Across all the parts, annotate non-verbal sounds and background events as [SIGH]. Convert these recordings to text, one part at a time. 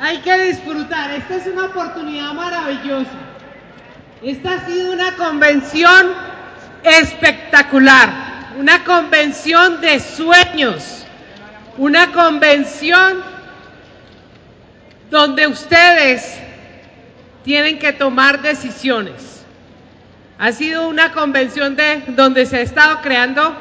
Hay que disfrutar. Esta es una oportunidad maravillosa. Esta ha sido una convención espectacular, una convención de sueños, una convención donde ustedes tienen que tomar decisiones. Ha sido una convención de donde se ha estado creando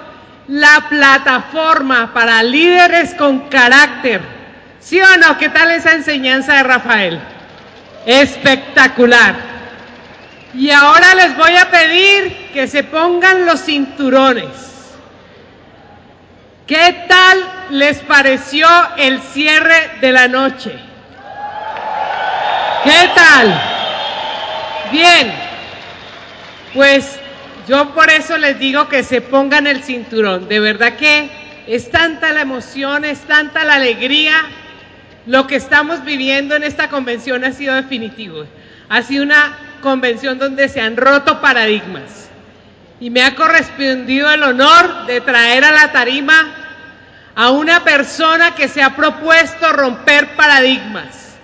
la plataforma para líderes con carácter. ¿Sí o no? ¿Qué tal esa enseñanza de Rafael? Espectacular. Y ahora les voy a pedir que se pongan los cinturones. ¿Qué tal les pareció el cierre de la noche? ¿Qué tal? Bien, pues yo por eso les digo que se pongan el cinturón. De verdad que es tanta la emoción, es tanta la alegría. Lo que estamos viviendo en esta convención ha sido definitivo. Ha sido una convención donde se han roto paradigmas. Y me ha correspondido el honor de traer a la tarima a una persona que se ha propuesto romper paradigmas,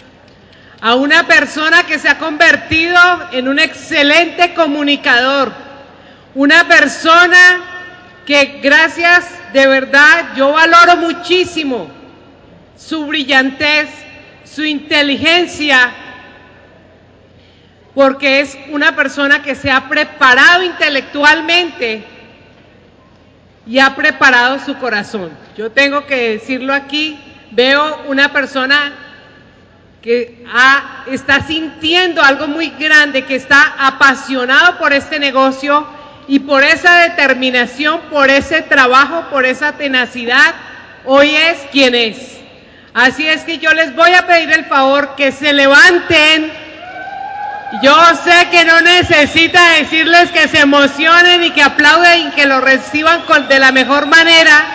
a una persona que se ha convertido en un excelente comunicador, una persona que gracias de verdad yo valoro muchísimo su brillantez, su inteligencia, porque es una persona que se ha preparado intelectualmente y ha preparado su corazón. Yo tengo que decirlo aquí, veo una persona que está sintiendo algo muy grande, que está apasionado por este negocio y por esa determinación, por ese trabajo, por esa tenacidad, hoy es quien es. Así es que yo les voy a pedir el favor que se levanten. Yo sé que no necesita decirles que se emocionen y que aplauden y que lo reciban de la mejor manera.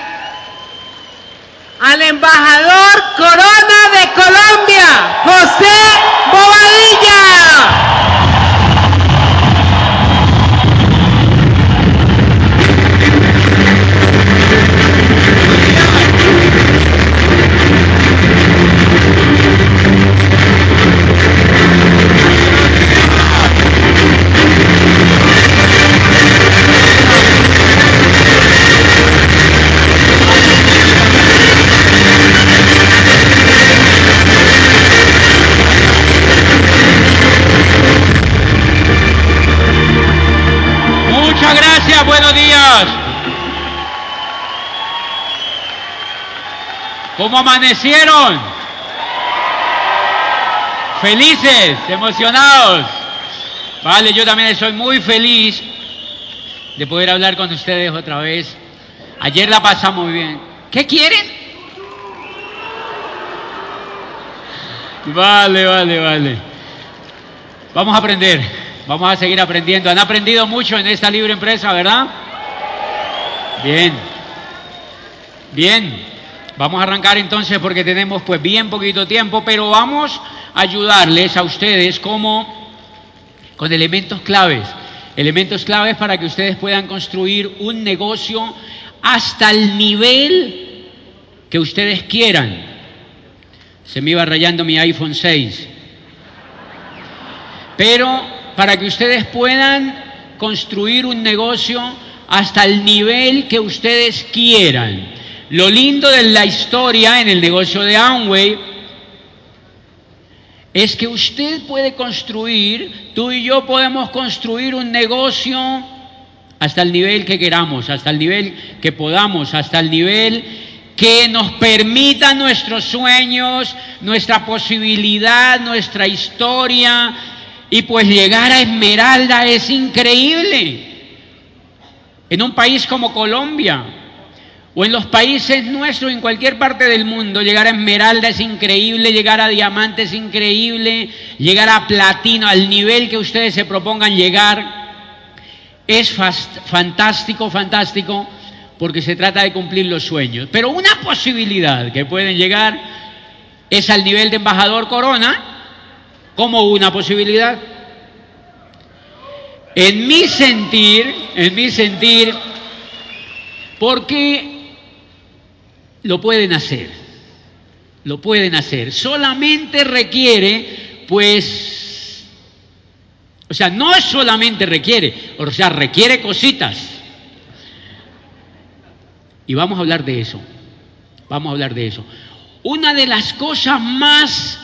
Al embajador Corona de Colombia, José Bobadilla. ¿Cómo amanecieron? Felices, emocionados. Vale, yo también estoy muy feliz de poder hablar con ustedes otra vez. Ayer la pasamos bien. ¿Qué quieren? Vale, vale, vale. Vamos a aprender. Vamos a seguir aprendiendo. Han aprendido mucho en esta libre empresa, ¿verdad? Bien. Bien. Vamos a arrancar entonces porque tenemos pues bien poquito tiempo, pero vamos a ayudarles a ustedes como con elementos claves. Elementos claves para que ustedes puedan construir un negocio hasta el nivel que ustedes quieran. Se me iba rayando mi iPhone 6. Pero para que ustedes puedan construir un negocio hasta el nivel que ustedes quieran. Lo lindo de la historia en el negocio de Amway es que usted puede construir, tú y yo podemos construir un negocio hasta el nivel que queramos, hasta el nivel que podamos, hasta el nivel que nos permita nuestros sueños, nuestra posibilidad, nuestra historia, y pues llegar a Esmeralda es increíble. En un país como Colombia, O en los países nuestros, en cualquier parte del mundo, llegar a esmeralda es increíble, llegar a diamante es increíble, llegar a platino, al nivel que ustedes se propongan llegar, es fantástico, fantástico, porque se trata de cumplir los sueños. Pero una posibilidad que pueden llegar es al nivel de embajador corona, como una posibilidad. En mi sentir, en mi sentir, porque lo pueden hacer, lo pueden hacer. Solamente requiere, pues, o sea, no solamente requiere, o sea, requiere cositas. Y vamos a hablar de eso, vamos a hablar de eso. Una de las cosas más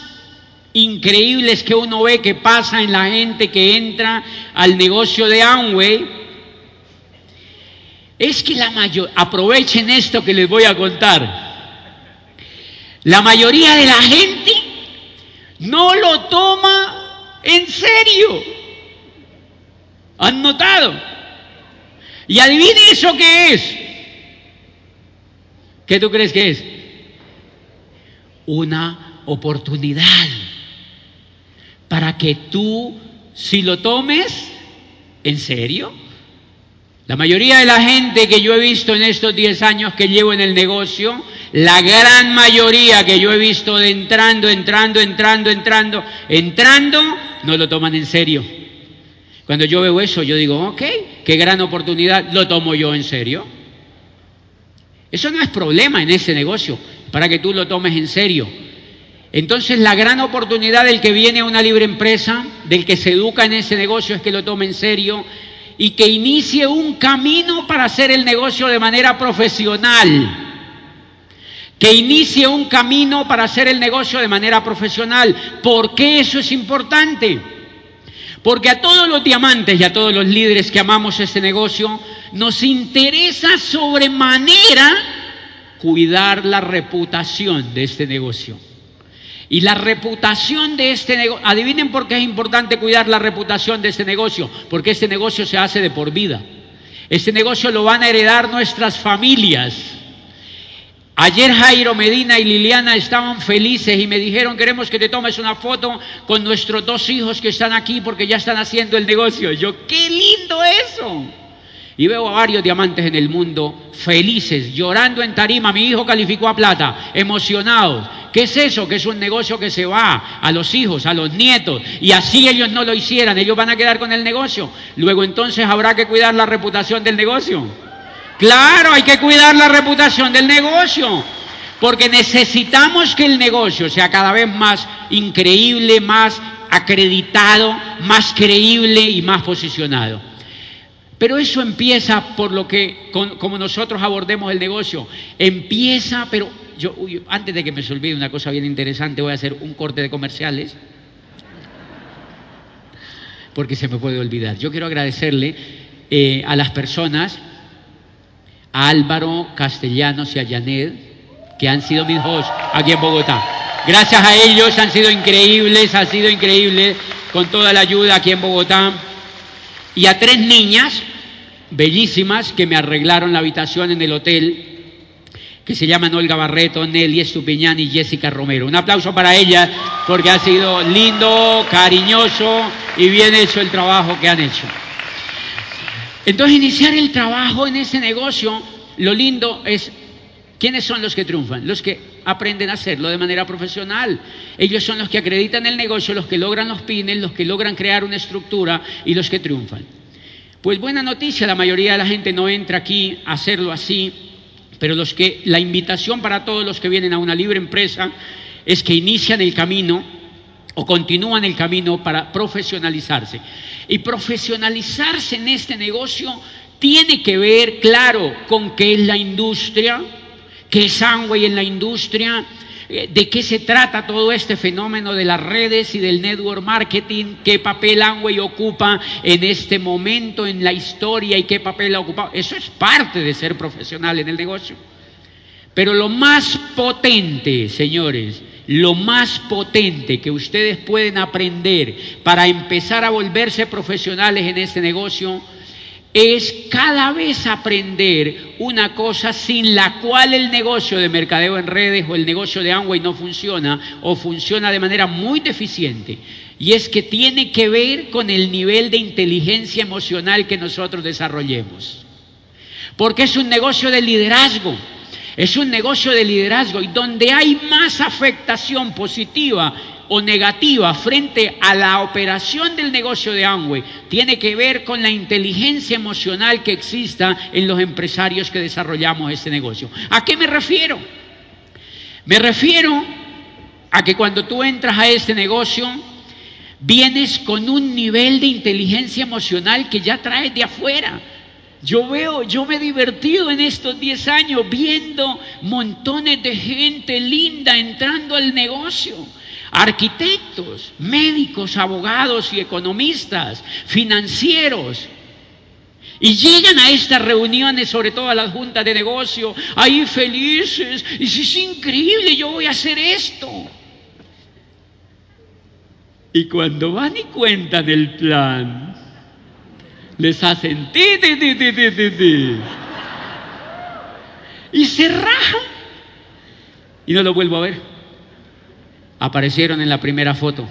increíbles que uno ve que pasa en la gente que entra al negocio de Amway es que la mayor, aprovechen esto que les voy a contar. La mayoría de la gente no lo toma en serio. ¿Han notado? Y adivine eso qué es. ¿Qué tú crees que es? Una oportunidad para que tú, si lo tomes en serio, la mayoría de la gente que yo he visto en estos 10 años que llevo en el negocio, la gran mayoría que yo he visto entrando, entrando, entrando, entrando, entrando, no lo toman en serio. Cuando yo veo eso, yo digo, ok, qué gran oportunidad, lo tomo yo en serio. Eso no es problema en ese negocio, para que tú lo tomes en serio. Entonces la gran oportunidad del que viene a una libre empresa, del que se educa en ese negocio, es que lo tome en serio, y que inicie un camino para hacer el negocio de manera profesional. Que inicie un camino para hacer el negocio de manera profesional. ¿Por qué eso es importante? Porque a todos los diamantes y a todos los líderes que amamos este negocio, nos interesa sobremanera cuidar la reputación de este negocio. Y la reputación de este negocio, adivinen por qué es importante cuidar la reputación de este negocio, porque este negocio se hace de por vida. Este negocio lo van a heredar nuestras familias. Ayer Jairo Medina y Liliana estaban felices y me dijeron, queremos que te tomes una foto con nuestros dos hijos que están aquí porque ya están haciendo el negocio. yo, qué lindo eso. Y veo a varios diamantes en el mundo felices, llorando en tarima. Mi hijo calificó a plata, emocionados. ¿Qué es eso? Que es un negocio que se va a los hijos, a los nietos, y así ellos no lo hicieran, ellos van a quedar con el negocio. Luego entonces habrá que cuidar la reputación del negocio. Claro, hay que cuidar la reputación del negocio, porque necesitamos que el negocio sea cada vez más increíble, más acreditado, más creíble y más posicionado. Pero eso empieza por lo que, como nosotros abordemos el negocio, empieza, pero yo, antes de que me se olvide una cosa bien interesante, voy a hacer un corte de comerciales, porque se me puede olvidar. Yo quiero agradecerle eh, a las personas, a Álvaro Castellanos y a Janet, que han sido mis hosts aquí en Bogotá. Gracias a ellos han sido increíbles, han sido increíbles con toda la ayuda aquí en Bogotá. Y a tres niñas bellísimas que me arreglaron la habitación en el hotel que se llaman Olga Barreto, Nelly Estupiñán y Jessica Romero. Un aplauso para ellas porque ha sido lindo, cariñoso y bien hecho el trabajo que han hecho. Entonces, iniciar el trabajo en ese negocio, lo lindo es, ¿quiénes son los que triunfan? Los que aprenden a hacerlo de manera profesional. Ellos son los que acreditan el negocio, los que logran los pines, los que logran crear una estructura y los que triunfan. Pues buena noticia, la mayoría de la gente no entra aquí a hacerlo así, pero los que, la invitación para todos los que vienen a una libre empresa es que inician el camino o continúan el camino para profesionalizarse. Y profesionalizarse en este negocio tiene que ver, claro, con qué es la industria, qué es Amway en la industria, de qué se trata todo este fenómeno de las redes y del network marketing, qué papel Amway ocupa en este momento en la historia y qué papel ha ocupado. Eso es parte de ser profesional en el negocio. Pero lo más potente, señores, lo más potente que ustedes pueden aprender para empezar a volverse profesionales en este negocio es cada vez aprender una cosa sin la cual el negocio de mercadeo en redes o el negocio de Amway no funciona o funciona de manera muy deficiente. Y es que tiene que ver con el nivel de inteligencia emocional que nosotros desarrollemos. Porque es un negocio de liderazgo. Es un negocio de liderazgo y donde hay más afectación positiva o negativa frente a la operación del negocio de Amway tiene que ver con la inteligencia emocional que exista en los empresarios que desarrollamos este negocio. ¿A qué me refiero? Me refiero a que cuando tú entras a este negocio, vienes con un nivel de inteligencia emocional que ya traes de afuera. Yo veo, yo me he divertido en estos 10 años viendo montones de gente linda entrando al negocio arquitectos, médicos, abogados y economistas, financieros. Y llegan a estas reuniones, sobre todo a las juntas de negocio, ahí felices. Y si es increíble, yo voy a hacer esto. Y cuando van y cuentan el plan, les hacen ti, ti, ti, ti, ti, ti, Y se rajan. Y no lo vuelvo a ver aparecieron en la primera foto.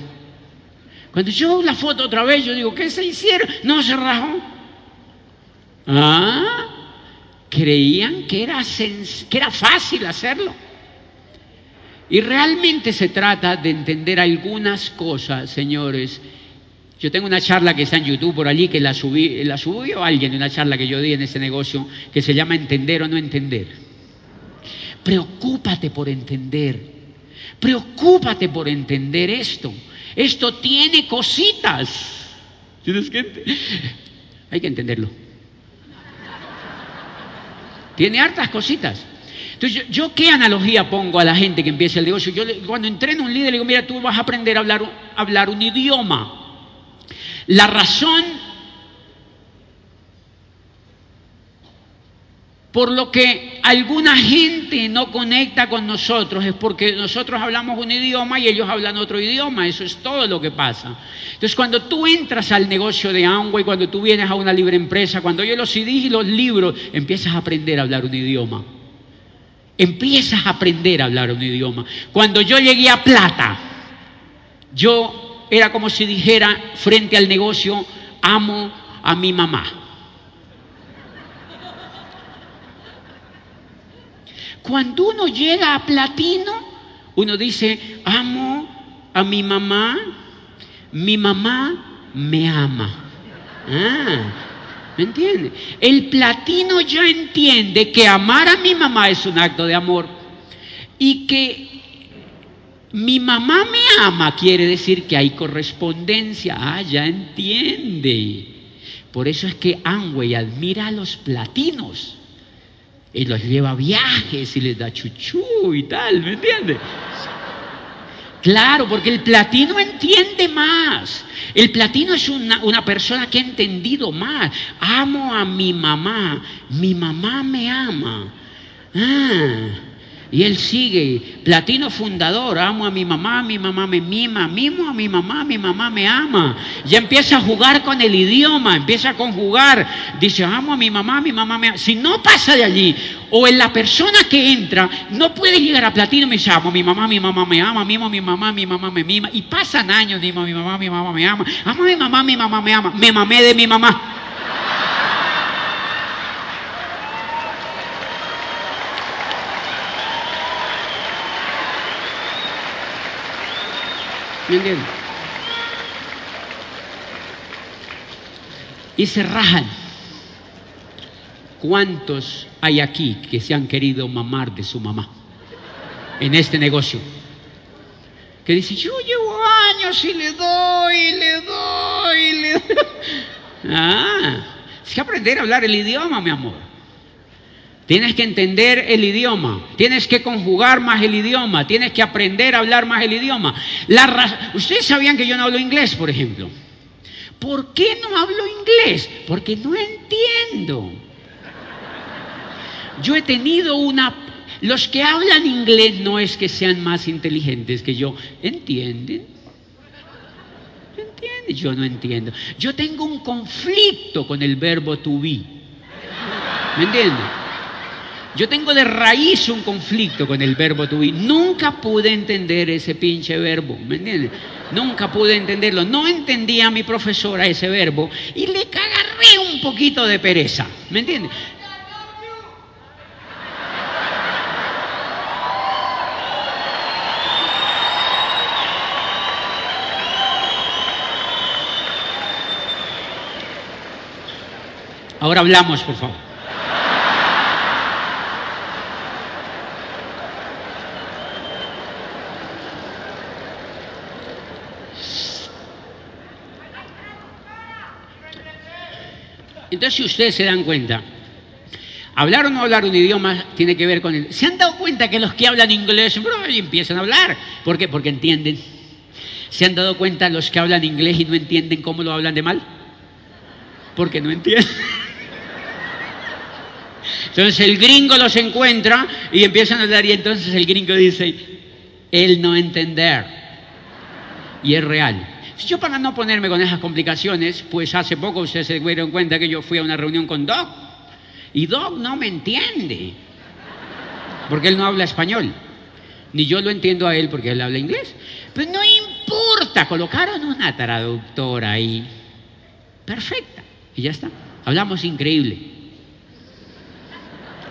Cuando yo la foto otra vez, yo digo, ¿qué se hicieron? No se rajó. Ah, creían que era, que era fácil hacerlo. Y realmente se trata de entender algunas cosas, señores. Yo tengo una charla que está en YouTube por allí, que la, subí, la subió alguien, una charla que yo di en ese negocio, que se llama Entender o no entender. Preocúpate por entender Preocúpate por entender esto. Esto tiene cositas. ¿Tienes que Hay que entenderlo. Tiene hartas cositas. Entonces, yo, qué analogía pongo a la gente que empieza el negocio? Yo cuando entreno a un líder le digo, mira, tú vas a aprender a hablar, a hablar un idioma. La razón Por lo que alguna gente no conecta con nosotros es porque nosotros hablamos un idioma y ellos hablan otro idioma. Eso es todo lo que pasa. Entonces, cuando tú entras al negocio de Amway, cuando tú vienes a una libre empresa, cuando oyes los CDs y los libros, empiezas a aprender a hablar un idioma. Empiezas a aprender a hablar un idioma. Cuando yo llegué a Plata, yo era como si dijera frente al negocio, amo a mi mamá. Cuando uno llega a platino, uno dice, amo a mi mamá, mi mamá me ama. Ah, ¿me entiende? El platino ya entiende que amar a mi mamá es un acto de amor y que mi mamá me ama quiere decir que hay correspondencia. Ah, ya entiende. Por eso es que Amway admira a los platinos y los lleva a viajes y les da chuchú y tal, ¿me entiendes? Claro, porque el platino entiende más. El platino es una, una, persona que ha entendido más. Amo a mi mamá. Mi mamá me ama. Ah, y él sigue, platino fundador, amo a mi mamá, mi mamá me mima, mimo a mi mamá, mi mamá me ama. Ya empieza a jugar con el idioma, empieza a conjugar, dice, amo a mi mamá, mi mamá me ama. Si no pasa de allí, o en la persona que entra, no puede llegar a platino y me dice, amo a mi mamá, mi mamá me ama, mimo a mi mamá, mi mamá me mima. Y pasan años, digo, mi mamá, mi mamá me ama, amo a mi mamá, mi mamá me ama, me mamé de mi mamá. ¿Me Y se rajan. ¿Cuántos hay aquí que se han querido mamar de su mamá en este negocio? Que dice, yo llevo años y le doy, le doy, le doy. [LAUGHS] Ah, es que aprender a hablar el idioma, mi amor. Tienes que entender el idioma, tienes que conjugar más el idioma, tienes que aprender a hablar más el idioma. Ustedes sabían que yo no hablo inglés, por ejemplo. ¿Por qué no hablo inglés? Porque no entiendo. Yo he tenido una... Los que hablan inglés no es que sean más inteligentes que yo, ¿entienden? ¿Entienden? entiende? Yo no entiendo. Yo tengo un conflicto con el verbo to be. ¿Me entiende? Yo tengo de raíz un conflicto con el verbo to be. Nunca pude entender ese pinche verbo, ¿me entiendes? Nunca pude entenderlo. No entendía a mi profesora ese verbo y le cagarré un poquito de pereza, ¿me entiendes? Ahora hablamos, por favor. Entonces, si ustedes se dan cuenta, hablar o no hablar un idioma tiene que ver con el... ¿Se han dado cuenta que los que hablan inglés empiezan a hablar? ¿Por qué? Porque entienden. ¿Se han dado cuenta los que hablan inglés y no entienden cómo lo hablan de mal? Porque no entienden. [LAUGHS] Entonces el gringo los encuentra y empiezan a hablar y entonces el gringo dice, él no entender. Y es real. Yo para no ponerme con esas complicaciones, pues hace poco ustedes se dieron cuenta que yo fui a una reunión con Doc y Doc no me entiende, porque él no habla español, ni yo lo entiendo a él porque él habla inglés. Pero no importa, colocaron una traductora ahí, perfecta, y ya está. Hablamos increíble.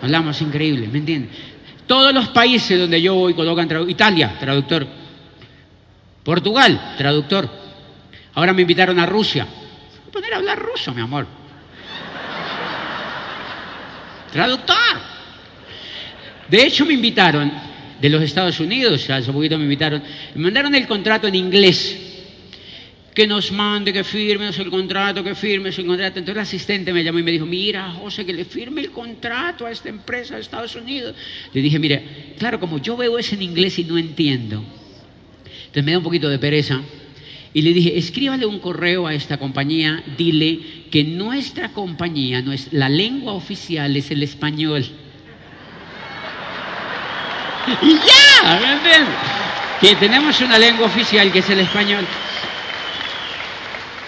Hablamos increíble, ¿me entiendes? Todos los países donde yo voy colocan traductor. Italia, traductor. Portugal, traductor. Ahora me invitaron a Rusia. Voy a poner a hablar ruso, mi amor. Traductor. De hecho, me invitaron de los Estados Unidos, hace poquito me invitaron, me mandaron el contrato en inglés que nos mande, que firmes el contrato, que firmes el contrato. Entonces el asistente me llamó y me dijo, mira, José, que le firme el contrato a esta empresa de Estados Unidos. Le dije, mire, claro, como yo veo eso en inglés y no entiendo, entonces me da un poquito de pereza. Y le dije, escríbale un correo a esta compañía, dile que nuestra compañía, no la lengua oficial es el español. y ya, ¿me entiendes? Que tenemos una lengua oficial que es el español.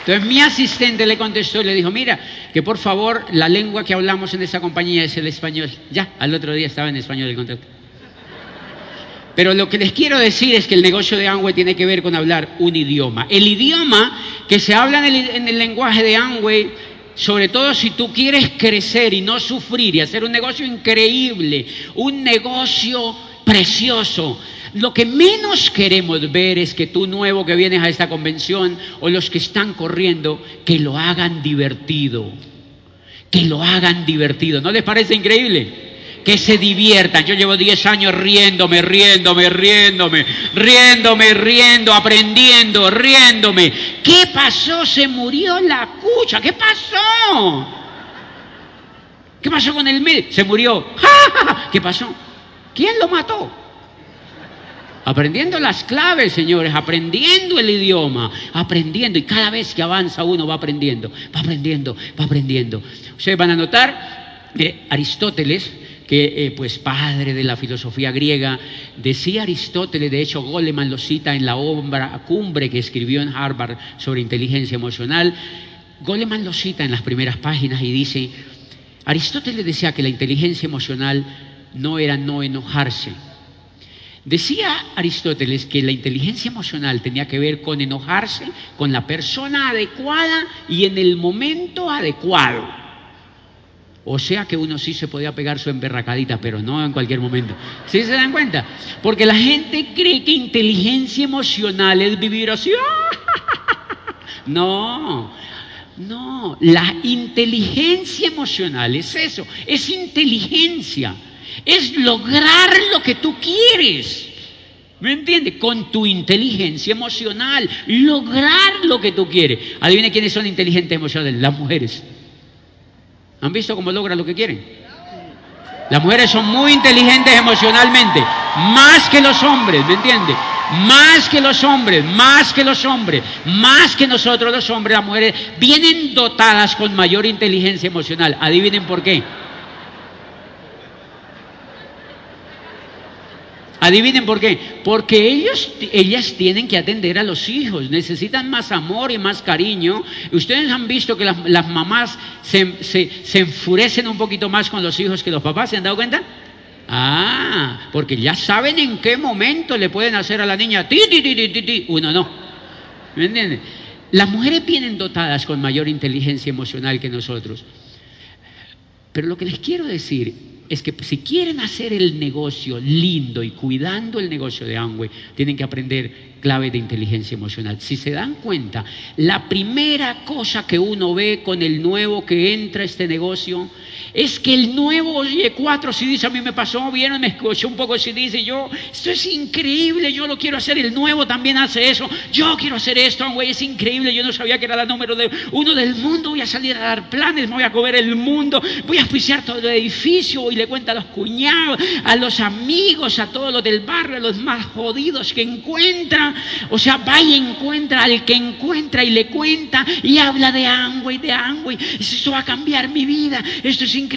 Entonces mi asistente le contestó y le dijo, mira, que por favor la lengua que hablamos en esa compañía es el español. Ya, al otro día estaba en español el contrato. Pero lo que les quiero decir es que el negocio de Amway tiene que ver con hablar un idioma. El idioma que se habla en el, en el lenguaje de Amway, sobre todo si tú quieres crecer y no sufrir y hacer un negocio increíble, un negocio precioso, lo que menos queremos ver es que tú nuevo que vienes a esta convención o los que están corriendo, que lo hagan divertido. Que lo hagan divertido. ¿No les parece increíble? Que se diviertan. Yo llevo 10 años riéndome, riéndome, riéndome, riéndome, riendo, aprendiendo, riéndome. ¿Qué pasó? Se murió la cucha. ¿Qué pasó? ¿Qué pasó con el médico? Se murió. [LAUGHS] ¿Qué pasó? ¿Quién lo mató? Aprendiendo las claves, señores, aprendiendo el idioma, aprendiendo. Y cada vez que avanza uno va aprendiendo, va aprendiendo, va aprendiendo. Ustedes van a notar que Aristóteles, que eh, pues padre de la filosofía griega, decía Aristóteles, de hecho Goleman lo cita en la obra cumbre que escribió en Harvard sobre inteligencia emocional, Goleman lo cita en las primeras páginas y dice, Aristóteles decía que la inteligencia emocional no era no enojarse, Decía Aristóteles que la inteligencia emocional tenía que ver con enojarse con la persona adecuada y en el momento adecuado. O sea que uno sí se podía pegar su emberracadita, pero no en cualquier momento. ¿Sí se dan cuenta? Porque la gente cree que inteligencia emocional es vivir así. [LAUGHS] No, no. La inteligencia emocional es eso, es inteligencia es lograr lo que tú quieres. ¿Me entiendes? Con tu inteligencia emocional, lograr lo que tú quieres. Adivine quiénes son inteligentes emocionales, las mujeres. ¿Han visto cómo logran lo que quieren? Las mujeres son muy inteligentes emocionalmente, más que los hombres, ¿me entiendes? Más que los hombres, más que los hombres, más que nosotros los hombres, las mujeres vienen dotadas con mayor inteligencia emocional. Adivinen por qué. Adivinen por qué. Porque ellos, ellas tienen que atender a los hijos, necesitan más amor y más cariño. Ustedes han visto que las, mamás se, se, enfurecen un poquito más con los hijos que los papás, ¿se han dado cuenta? Ah, porque ya saben en qué momento le pueden hacer a la niña ti, ti, ti, ti, ti. Uno no. ¿Me entienden? Las mujeres vienen dotadas con mayor inteligencia emocional que nosotros. Pero lo que les quiero decir es que si quieren hacer el negocio lindo y cuidando el negocio de Amway, tienen que aprender clave de inteligencia emocional. Si se dan cuenta, la primera cosa que uno ve con el nuevo que entra a este negocio es que el nuevo oye cuatro CDs, a mí me pasó, vieron, me escuchó un poco CDs y yo, esto es increíble, yo lo quiero hacer, el nuevo también hace eso, yo quiero hacer esto, güey, es increíble, yo no sabía que era la número de uno del mundo, voy a salir a dar planes, me voy a comer el mundo, voy a oficiar todo el edificio y le cuenta a los cuñados, a los amigos, a todos los del barrio, a los más jodidos que encuentra, o sea, va y encuentra al que encuentra y le cuenta y habla de Amway, de Amway, esto va a cambiar mi vida, esto es increíble.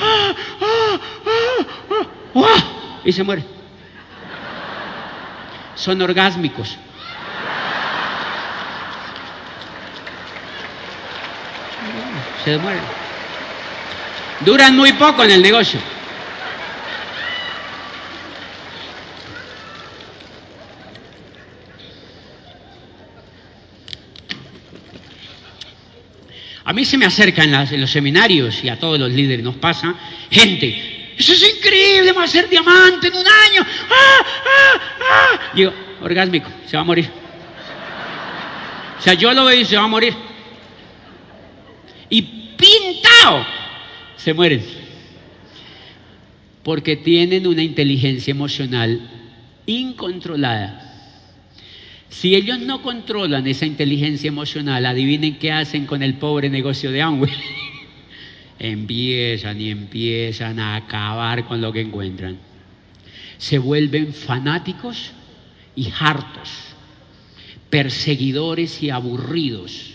¡Ah, ah, ah, y se muere. Son orgásmicos. Se mueren. Duran muy poco en el negocio. Mí se me acerca en, los seminarios y a todos los líderes nos pasa, gente, eso es increíble, va a ser diamante en un año. ¡Ah, ah, ah! Digo, orgásmico, se va a morir. O sea, yo lo veo y se va a morir. Y pintado, se mueren. Porque tienen una inteligencia emocional incontrolada si ellos no controlan esa inteligencia emocional, adivinen qué hacen con el pobre negocio de Amway. [LAUGHS] empiezan y empiezan a acabar con lo que encuentran. Se vuelven fanáticos y hartos, perseguidores y aburridos,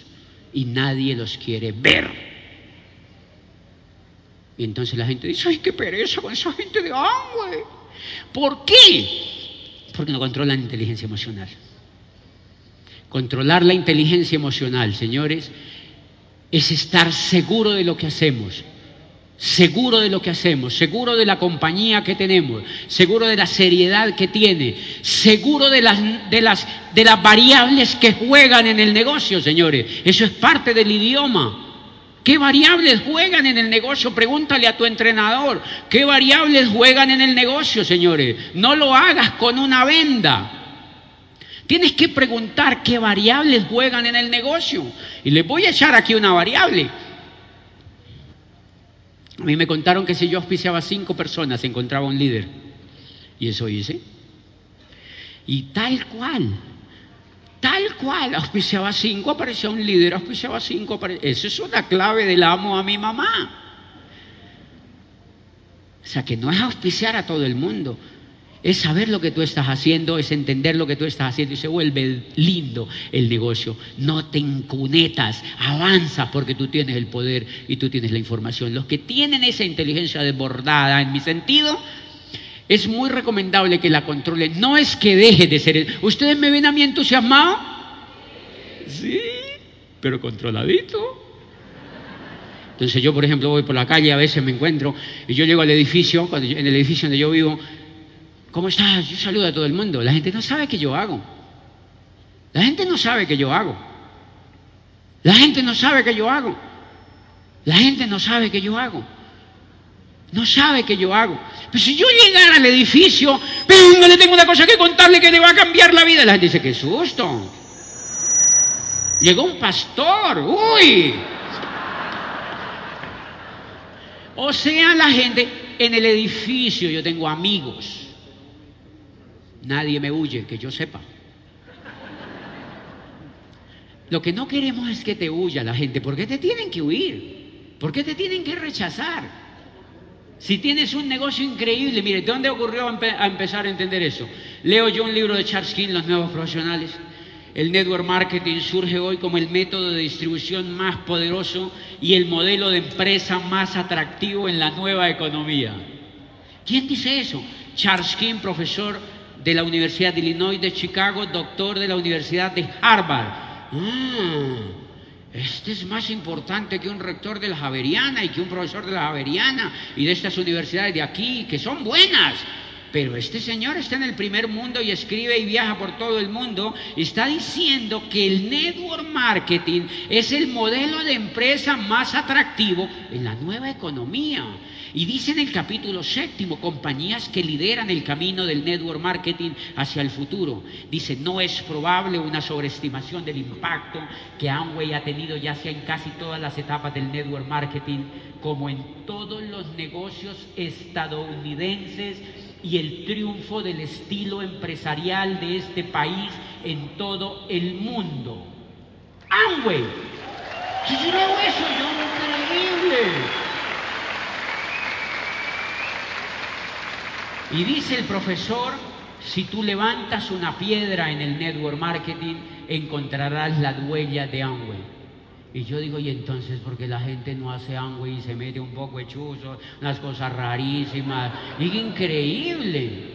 y nadie los quiere ver. Y entonces la gente dice, ay, qué pereza con esa gente de Amway. ¿Por qué? Porque no controlan inteligencia emocional. Controlar la inteligencia emocional, señores, es estar seguro de lo que hacemos, seguro de lo que hacemos, seguro de la compañía que tenemos, seguro de la seriedad que tiene, seguro de las, de las, de las variables que juegan en el negocio, señores. Eso es parte del idioma. ¿Qué variables juegan en el negocio? Pregúntale a tu entrenador. ¿Qué variables juegan en el negocio, señores? No lo hagas con una venda. Tienes que preguntar qué variables juegan en el negocio. Y les voy a echar aquí una variable. A mí me contaron que si yo auspiciaba cinco personas, encontraba un líder. Y eso hice. Y tal cual, tal cual, auspiciaba cinco, aparecía un líder, auspiciaba cinco, aparecía... Eso es una clave del amo a mi mamá. O sea, que no es auspiciar a todo el mundo, es saber lo que tú estás haciendo, es entender lo que tú estás haciendo y se vuelve lindo el negocio. No te incunetas, avanza porque tú tienes el poder y tú tienes la información. Los que tienen esa inteligencia desbordada, en mi sentido, es muy recomendable que la controlen. No es que deje de ser. ¿Ustedes me ven a mí entusiasmado? Sí, pero controladito. Entonces yo, por ejemplo, voy por la calle, a veces me encuentro y yo llego al edificio, cuando en el edificio donde yo vivo, ¿Cómo estás? Yo saludo a todo el mundo. La gente no sabe que yo hago. La gente no sabe que yo hago. La gente no sabe que yo hago. La gente no sabe que yo hago. No sabe que yo hago. Pero si yo llegara al edificio, venga, le tengo una cosa que contarle que le va a cambiar la vida. La gente dice, qué susto. Llegó un pastor. Uy. O sea, la gente en el edificio, yo tengo amigos Nadie me huye, que yo sepa. Lo que no queremos es que te huya la gente. ¿Por qué te tienen que huir? ¿Por qué te tienen que rechazar? Si tienes un negocio increíble, mire, ¿de dónde ocurrió a empezar a entender eso? Leo yo un libro de Charles King, Los Nuevos Profesionales. El network marketing surge hoy como el método de distribución más poderoso y el modelo de empresa más atractivo en la nueva economía. ¿Quién dice eso? Charles King, profesor de la Universidad de Illinois de Chicago, doctor de la Universidad de Harvard. Ah, este es más importante que un rector de la Javeriana y que un profesor de la Javeriana y de estas universidades de aquí, que son buenas. Pero este señor está en el primer mundo y escribe y viaja por todo el mundo. Está diciendo que el network marketing es el modelo de empresa más atractivo en la nueva economía. Y dice en el capítulo séptimo, compañías que lideran el camino del network marketing hacia el futuro. Dice, no es probable una sobreestimación del impacto que Amway ha tenido ya sea en casi todas las etapas del network marketing, como en todos los negocios estadounidenses y el triunfo del estilo empresarial de este país en todo el mundo. Amway. ¿Qué será eso? Yo increíble. Y dice el profesor, si tú levantas una piedra en el network marketing, encontrarás la huella de Amway. Y yo digo, ¿y entonces por qué la gente no hace Amway y se mete un poco de chuzo, unas cosas rarísimas? Y increíble.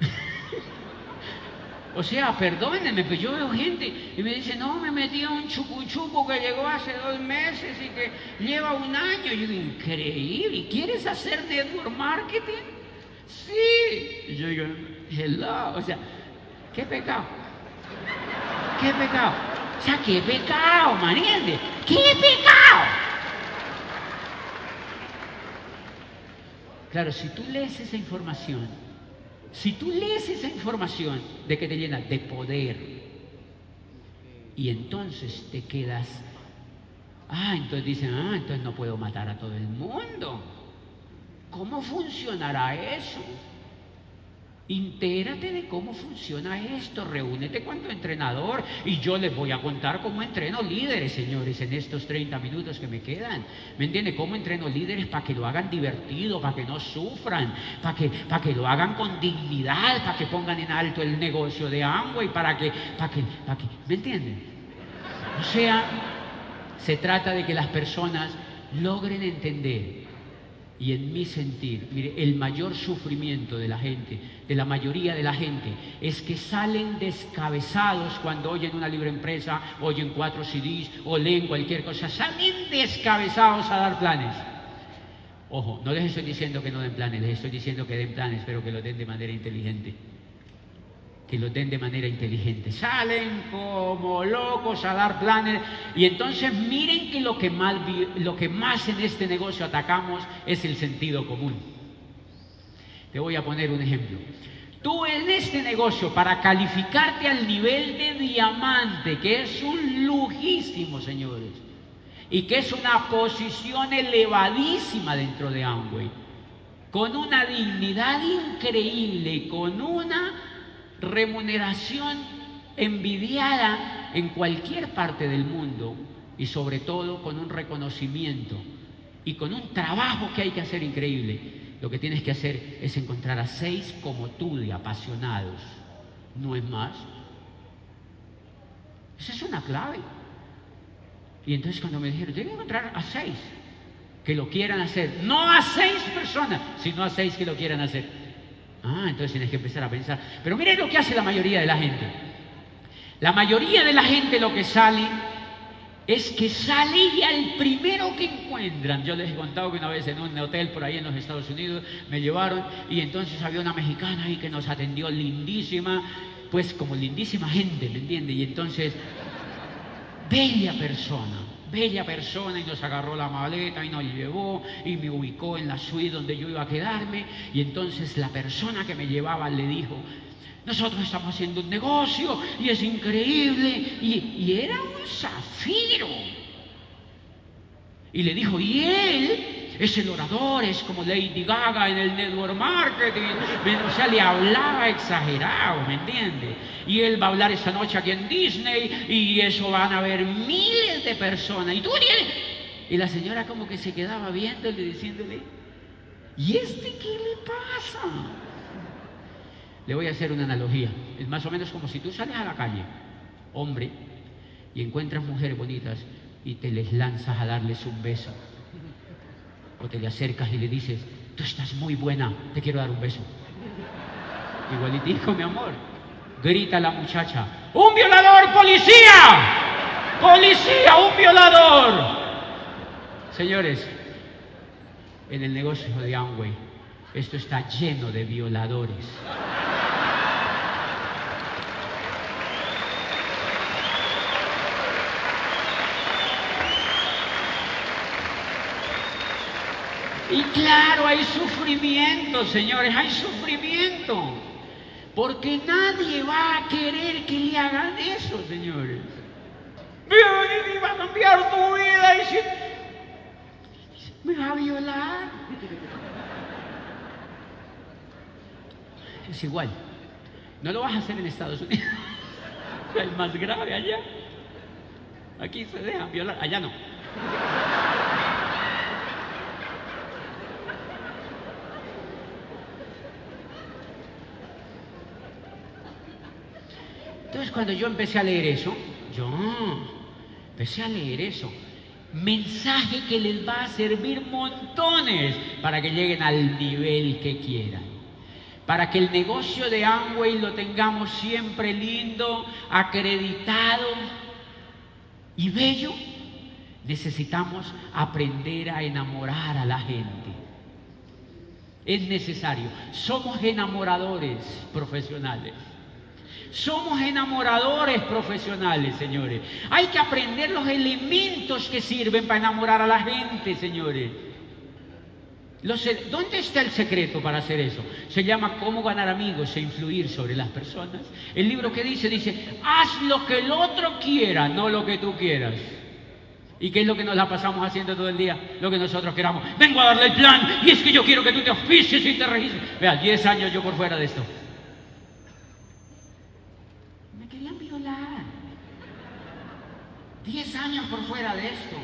[LAUGHS] o sea, perdónenme, pero yo veo gente y me dice, no, me metí a un chucuchuco que llegó hace dos meses y que lleva un año. Y yo digo, increíble. ¿Y quieres hacer network marketing? Sí. Y yo digo, hello. O sea, ¿qué pecado? ¿Qué pecado? O sea, qué pecado, ¿me ¿Qué pecado? Claro, si tú lees esa información, si tú lees esa información de que te llena de poder, y entonces te quedas, ah, entonces dicen, ah, entonces no puedo matar a todo el mundo. ¿Cómo funcionará eso? Intérate de cómo funciona esto, reúnete con tu entrenador y yo les voy a contar cómo entreno líderes, señores, en estos 30 minutos que me quedan. ¿Me entiende? ¿Cómo entreno líderes para que lo hagan divertido, para que no sufran, para que, que lo hagan con dignidad, para que pongan en alto el negocio de Amway, para que, para que, para que, ¿me entienden? O sea, se trata de que las personas logren entender y en mi sentir, mire, el mayor sufrimiento de la gente, de la mayoría de la gente, es que salen descabezados cuando oyen una libre empresa, oyen cuatro CDs o leen cualquier cosa, salen descabezados a dar planes. Ojo, no les estoy diciendo que no den planes, les estoy diciendo que den planes, pero que lo den de manera inteligente que lo den de manera inteligente. Salen como locos a dar planes y entonces miren que lo que, lo que más en este negocio atacamos es el sentido común. Te voy a poner un ejemplo. Tú en este negocio, para calificarte al nivel de diamante, que es un lujísimo, señores, y que es una posición elevadísima dentro de Amway, con una dignidad increíble, con una remuneración envidiada en cualquier parte del mundo y sobre todo con un reconocimiento y con un trabajo que hay que hacer increíble. Lo que tienes que hacer es encontrar a seis como tú de apasionados, no es más. Esa es una clave. Y entonces cuando me dijeron, que encontrar a seis que lo quieran hacer, no a seis personas, sino a seis que lo quieran hacer. Ah, entonces tienes que empezar a pensar. Pero miren lo que hace la mayoría de la gente. La mayoría de la gente lo que sale es que sale y al primero que encuentran. Yo les he contado que una vez en un hotel por ahí en los Estados Unidos me llevaron y entonces había una mexicana ahí que nos atendió lindísima, pues como lindísima gente, ¿me entiende? Y entonces, bella persona bella persona y nos agarró la maleta y nos llevó y me ubicó en la suite donde yo iba a quedarme y entonces la persona que me llevaba le dijo, nosotros estamos haciendo un negocio y es increíble y, y era un zafiro. Y le dijo, ¿y él? es el orador, es como Lady Gaga en el network marketing, o sea, le hablaba exagerado, ¿me entiende? Y él va a hablar esta noche aquí en Disney y eso van a ver miles de personas. Y tú Y la señora como que se quedaba viéndole, diciéndole, ¿y este qué le pasa? Le voy a hacer una analogía. Es más o menos como si tú sales a la calle, hombre, y encuentras mujeres bonitas y te les lanzas a darles un beso o te le acercas y le dices, tú estás muy buena, te quiero dar un beso. Igualitico, mi amor. Grita la muchacha. ¡Un violador, policía! ¡Policía, un violador! Señores, en el negocio de Amway, esto está lleno de violadores. Y claro, hay sufrimiento, señores, hay sufrimiento. Porque nadie va a querer que le hagan eso, señores. Me va a cambiar tu vida y me va a violar. Es igual. No lo vas a hacer en Estados Unidos. [LAUGHS] Es más grave allá. Aquí se dejan violar, allá no. Entonces cuando yo empecé a leer eso, yo empecé a leer eso. Mensaje que les va a servir montones para que lleguen al nivel que quieran. Para que el negocio de Amway lo tengamos siempre lindo, acreditado y bello, necesitamos aprender a enamorar a la gente. Es necesario. Somos enamoradores profesionales. Somos enamoradores profesionales, señores. Hay que aprender los elementos que sirven para enamorar a la gente, señores. ¿Dónde está el secreto para hacer eso? Se llama Cómo ganar amigos e influir sobre las personas. El libro que dice, dice, haz lo que el otro quiera, no lo que tú quieras. ¿Y qué es lo que nos la pasamos haciendo todo el día? Lo que nosotros queramos. Vengo a darle el plan y es que yo quiero que tú te oficies y te registres. Vea, 10 años yo por fuera de esto. Diez años por fuera de esto.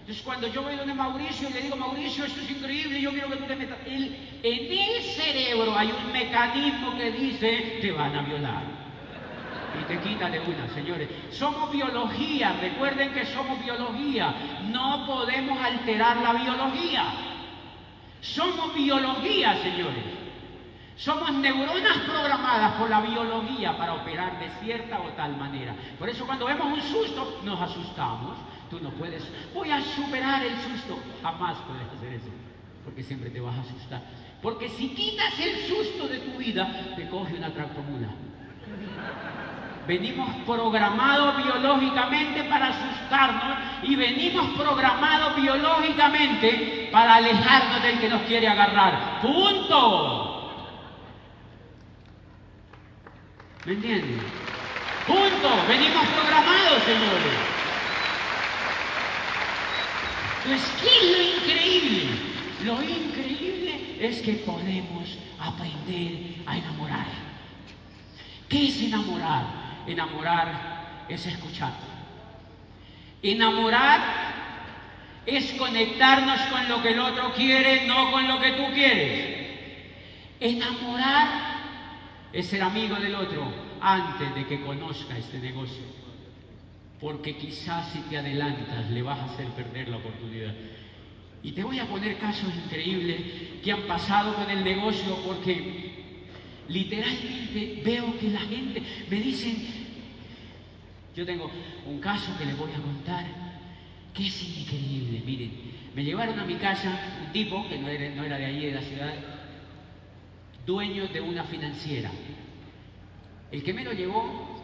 Entonces cuando yo voy donde Mauricio y le digo, Mauricio, esto es increíble, yo quiero que tú te metas. en el cerebro hay un mecanismo que dice, te van a violar. Y te quita de una, señores. Somos biología, recuerden que somos biología. No podemos alterar la biología. Somos biología, señores. Somos neuronas programadas por la biología para operar de cierta o tal manera. Por eso cuando vemos un susto, nos asustamos. Tú no puedes, voy a superar el susto. Jamás puedes hacer eso, porque siempre te vas a asustar. Porque si quitas el susto de tu vida, te coge una tractomula. Venimos programados biológicamente para asustarnos y venimos programados biológicamente para alejarnos del que nos quiere agarrar. Punto. ¿Me entienden? Punto. Venimos programados, señores. Entonces, ¿qué es lo increíble? Lo increíble es que podemos aprender a enamorar. ¿Qué es enamorar? Enamorar es escuchar. Enamorar es conectarnos con lo que el otro quiere, no con lo que tú quieres. Enamorar es ser amigo del otro antes de que conozca este negocio. Porque quizás si te adelantas le vas a hacer perder la oportunidad. Y te voy a poner casos increíbles que han pasado con el negocio porque literalmente veo que la gente me dicen, yo tengo un caso que les voy a contar que es increíble. Miren, me llevaron a mi casa un tipo que no era, no era de allí de la ciudad, dueño de una financiera. El que me lo llevó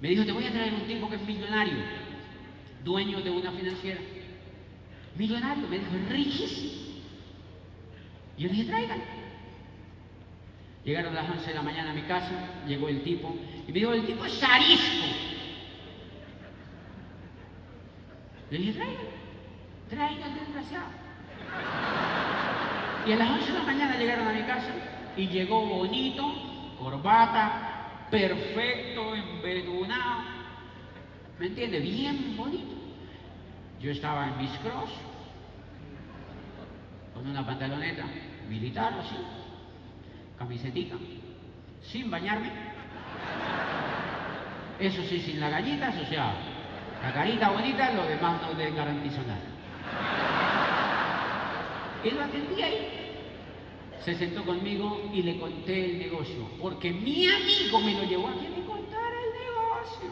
me dijo, te voy a traer un tipo que es millonario, dueño de una financiera. Millonario, me dijo, riquísimo. Y yo dije, traigan. Llegaron las 11 de la mañana a mi casa, llegó el tipo y me dijo, el tipo es arisco. Le dije, traigan, traigan, desgraciado. Y a las 11 de la mañana llegaron a mi casa y llegó bonito, corbata, perfecto, envenenado. ¿Me entiende? Bien bonito. Yo estaba en mis cross, con una pantaloneta militar así, camisetita, sin bañarme. Eso sí, sin las gallitas, o sea, la carita bonita, lo demás no le garantizo nada. Y lo atendí ahí. se sentó conmigo y le conté el negocio, porque mi amigo me lo llevó a que me contara el negocio.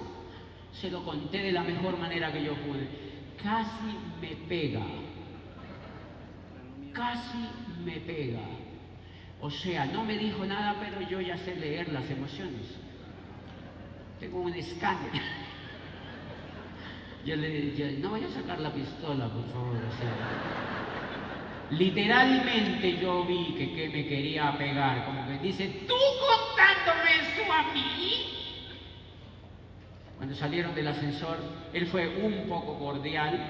Se lo conté de la mejor manera que yo pude. Casi me pega. Casi me pega. O sea, no me dijo nada, pero yo ya sé leer las emociones. Tengo un escáner. [LAUGHS] Yo le dije, no voy a sacar la pistola, por favor. Literalmente yo vi que, me quería pegar, como que dice, tú contándome eso a mí. Cuando salieron del ascensor, él fue un poco cordial.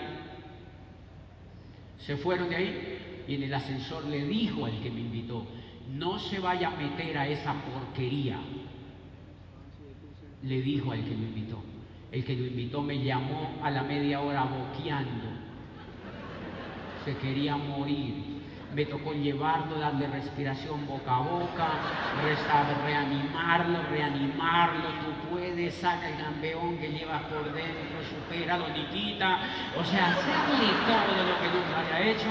Se fueron de ahí y en el ascensor le dijo al que me invitó, no se vaya a meter a esa porquería. Le dijo al que lo invitó. El que lo invitó me llamó a la media hora boqueando. Se quería morir. Me tocó llevarlo, darle respiración boca a boca, reanimarlo, reanimarlo. Tú puedes, saca el campeón que llevas por dentro, supera, Nikita. O sea, hacerle todo lo que nunca haya hecho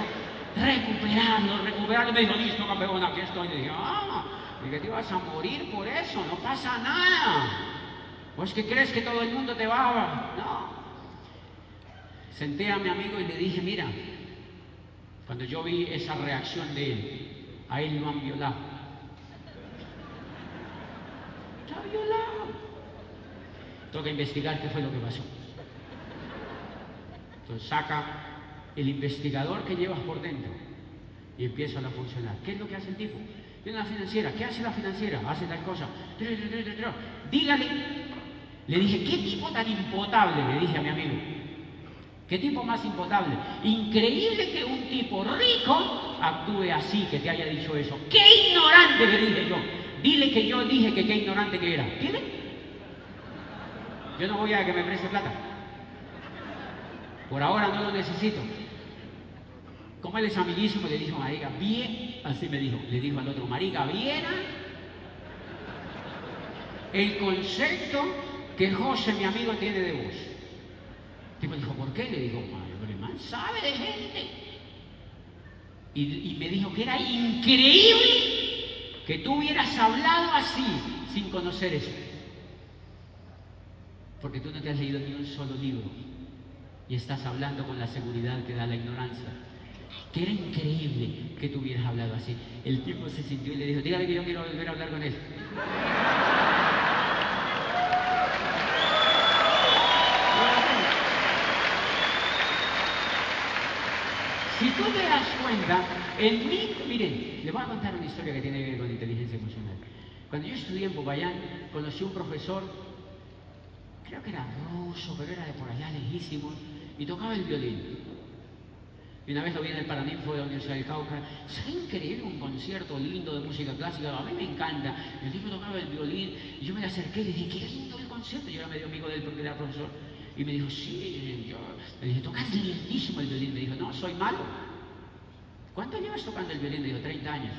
recuperarlo, recuperarlo. Me dijo, listo, campeón, aquí estoy. Le dije, ah, que te vas a morir por eso, no pasa nada. Pues que crees que todo el mundo te va a... No. Senté a mi amigo y le dije, mira, cuando yo vi esa reacción de él, a él lo han violado. Está violado. Tengo que investigar qué fue lo que pasó. Entonces saca el investigador que llevas por dentro y empieza a funcionar. ¿Qué es lo que hace el tipo? Tiene una financiera. ¿Qué hace la financiera? Hace tal cosa. Dígale. Le dije, ¿qué tipo tan impotable? Le dije a mi amigo. ¿Qué tipo más impotable? Increíble que un tipo rico actúe así, que te haya dicho eso. ¡Qué ignorante! Le dije yo. Dile que yo dije que qué ignorante que era. Dile. Yo no voy a que me preste plata. Por ahora no lo necesito. Como él es amiguísimo, le dijo, marica, bien, así me dijo, le dijo al otro, marica, viera el concepto que José, mi amigo, tiene de vos. Y me dijo, ¿por qué? Le dijo, el man sabe de gente. Y, y me dijo que era increíble que tú hubieras hablado así, sin conocer eso. Porque tú no te has leído ni un solo libro y estás hablando con la seguridad que da la ignorancia que era increíble que tú hubieras hablado así. El tipo se sintió y le dijo, dígale que yo quiero volver a hablar con él. Si tú te das cuenta, en mí, miren, le voy a contar una historia que tiene que ver con inteligencia emocional. Cuando yo estudié en Popayán, conocí a un profesor, creo que era ruso, pero era de por allá lejísimo, y tocaba el violín. Y una vez lo vi en el Paraninfo de la Universidad del Cauca. Es increíble un concierto lindo de música clásica. A mí me encanta. El tipo tocaba el violín y yo me le acerqué y le dije, qué lindo el concierto. Yo era medio amigo de él porque era profesor. Y me dijo, sí, yo. Le dije, tocas lindísimo el violín. Me dijo, no, soy malo. ¿Cuánto llevas tocando el violín? Me dijo, 30 años.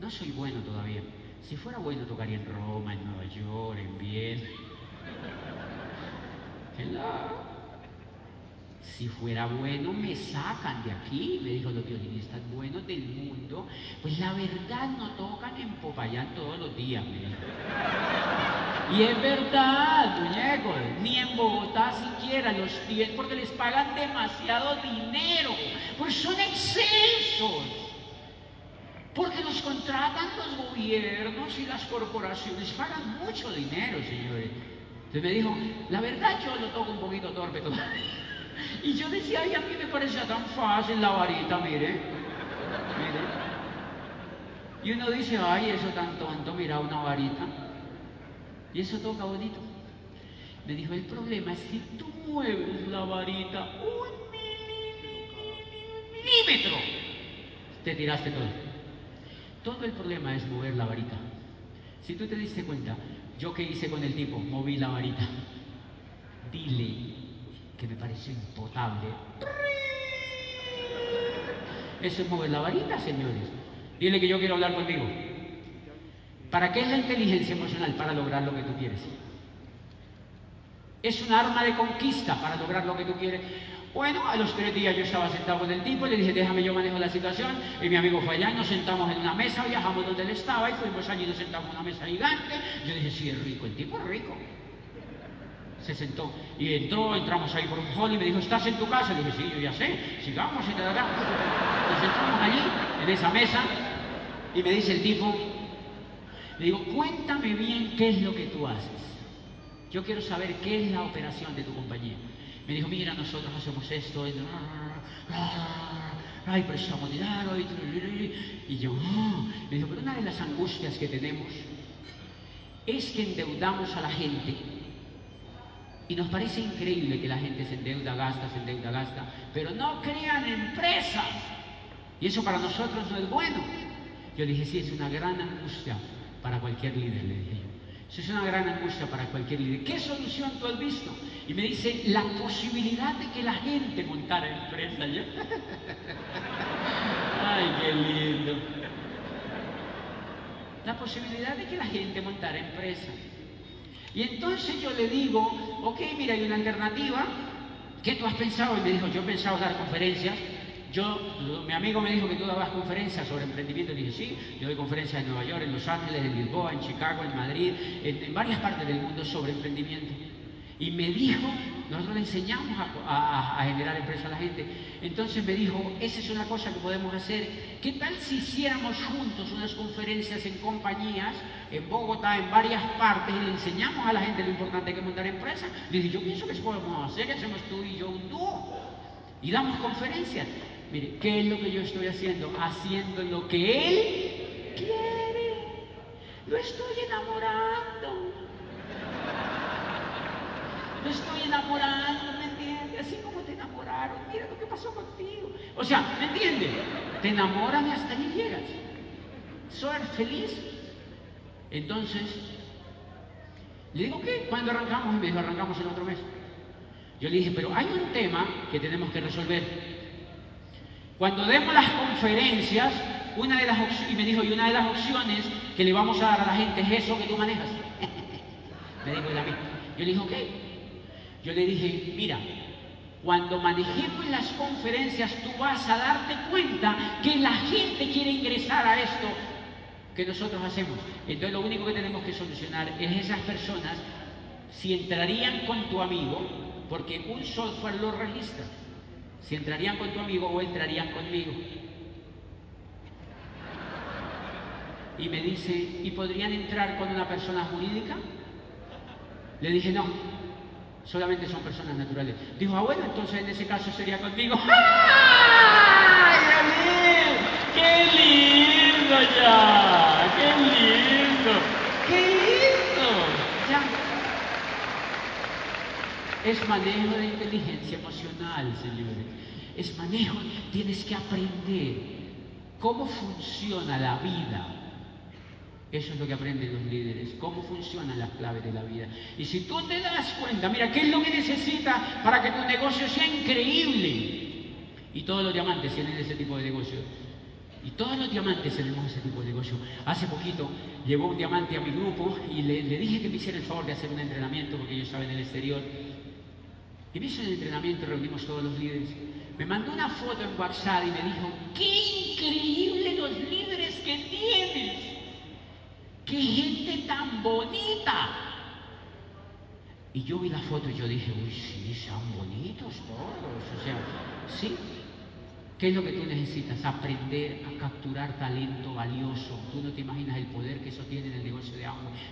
No soy bueno todavía. Si fuera bueno tocaría en Roma, en Nueva York, en Viena. Hello. Si fuera bueno, me sacan de aquí, me dijo los violinistas buenos del mundo. Pues la verdad no tocan en Popayán todos los días, me dijo. Y es verdad, muñecos, ni en Bogotá siquiera los tienen porque les pagan demasiado dinero, pues son excesos. Porque los contratan los gobiernos y las corporaciones, pagan mucho dinero, señores. Entonces me dijo, la verdad yo lo toco un poquito torpe todavía. [LAUGHS] Y yo decía, ay, a mí me parecía tan fácil la varita, mire. Mire. Y uno dice, ay, eso tan tonto, mira una varita. Y eso toca bonito. Me dijo, el problema es si tú mueves la varita un milímetro, te tiraste todo. Todo el problema es mover la varita. Si tú te diste cuenta, yo qué hice con el tipo, moví la varita. Dile que me pareció impotable. Eso es mover la varita, señores. Dile que yo quiero hablar contigo. ¿Para qué es la inteligencia emocional? Para lograr lo que tú quieres. Es un arma de conquista para lograr lo que tú quieres. Bueno, a los tres días yo estaba sentado con el tipo y le dije, déjame, yo manejo la situación. Y mi amigo fue allá y nos sentamos en una mesa, viajamos donde él estaba y fuimos allí y nos sentamos en una mesa gigante. Yo dije, sí, es rico, el tipo es rico. Se sentó y entró, entramos ahí por un hall y me dijo, ¿estás en tu casa? Le dije, sí, yo ya sé, sigamos y tal, Nos sentamos allí, en esa mesa, y me dice el tipo, le digo, cuéntame bien qué es lo que tú haces. Yo quiero saber qué es la operación de tu compañía. Me dijo, mira, nosotros hacemos esto, ay, prestamos dinero, y, yo, ah". me dijo, pero una de las angustias que tenemos es que endeudamos a la gente y nos parece increíble que la gente se endeuda, gasta, se endeuda, gasta, pero no crean empresas. Y eso para nosotros no es bueno. Yo dije, sí, es una gran angustia para cualquier líder, le dije yo. Eso es una gran angustia para cualquier líder. ¿Qué solución tú has visto? Y me dice, la posibilidad de que la gente montara empresa. [LAUGHS] Ay, qué lindo. La posibilidad de que la gente montara empresa. Y entonces yo le digo, ok, mira, hay una alternativa. ¿Qué tú has pensado? Y me dijo, yo he pensado dar conferencias yo, mi amigo me dijo que tú dabas conferencias sobre emprendimiento. Y dije, sí, yo doy conferencias en Nueva York, en Los Ángeles, en Lisboa, en Chicago, en Madrid, en, varias partes del mundo sobre emprendimiento. Y me dijo, nosotros le enseñamos a, a, generar empresa a la gente. Entonces me dijo, esa es una cosa que podemos hacer. ¿Qué tal si hiciéramos juntos unas conferencias en compañías, en Bogotá, en varias partes, y le enseñamos a la gente lo importante que es montar empresa? Le dije, yo pienso que eso podemos hacer, hacemos tú y yo un dúo. Y damos conferencias. Mire, ¿qué es lo que yo estoy haciendo? Haciendo lo que Él quiere. Lo estoy enamorando. Lo estoy enamorando, ¿me entiendes? Así como te enamoraron. Mira lo que pasó contigo. O sea, ¿me entiendes? Te enamoran y hasta ahí llegas. Soy feliz. Entonces, le digo, ¿qué? ¿Cuándo arrancamos? Y me dijo, arrancamos el otro mes. Yo le dije, pero hay un tema que tenemos que resolver. Cuando demos las conferencias, una de las y me dijo, y una de las opciones que le vamos a dar a la gente es eso que tú manejas. [LAUGHS] me dijo él a mí. Yo le dije, ok. Yo le dije, mira, cuando manejemos las conferencias, tú vas a darte cuenta que la gente quiere ingresar a esto que nosotros hacemos. Entonces lo único que tenemos que solucionar es esas personas si entrarían con tu amigo, porque un software lo registra si entrarían con tu amigo o entrarían conmigo. Y me dice, ¿y podrían entrar con una persona jurídica? Le dije, no, solamente son personas naturales. Dijo, ah, bueno, entonces en ese caso sería conmigo. [LAUGHS] ¡Ay, ¡Qué lindo ya! ¡Qué lindo! ¡Qué lindo! Ya. Es manejo de inteligencia emocional, señores es manejo, tienes que aprender cómo funciona la vida. Eso es lo que aprenden los líderes, cómo funcionan las claves de la vida. Y si tú te das cuenta, mira, ¿qué es lo que necesitas para que tu negocio sea increíble? Y todos los diamantes tienen ese tipo de negocio. Y todos los diamantes tenemos ese tipo de negocio. Hace poquito llegó un diamante a mi grupo y le, le dije que me hiciera el favor de hacer un entrenamiento porque yo estaba en el exterior. Hizo el entrenamiento, reunimos todos los líderes me mandó una foto en WhatsApp y me dijo, qué increíble los líderes que tienes, qué gente tan bonita. Y yo vi la foto y yo dije, uy, sí, son bonitos todos, o sea, sí, ¿Qué es lo que tú necesitas? Aprender a capturar talento valioso. Tú no te imaginas el poder que eso tiene en el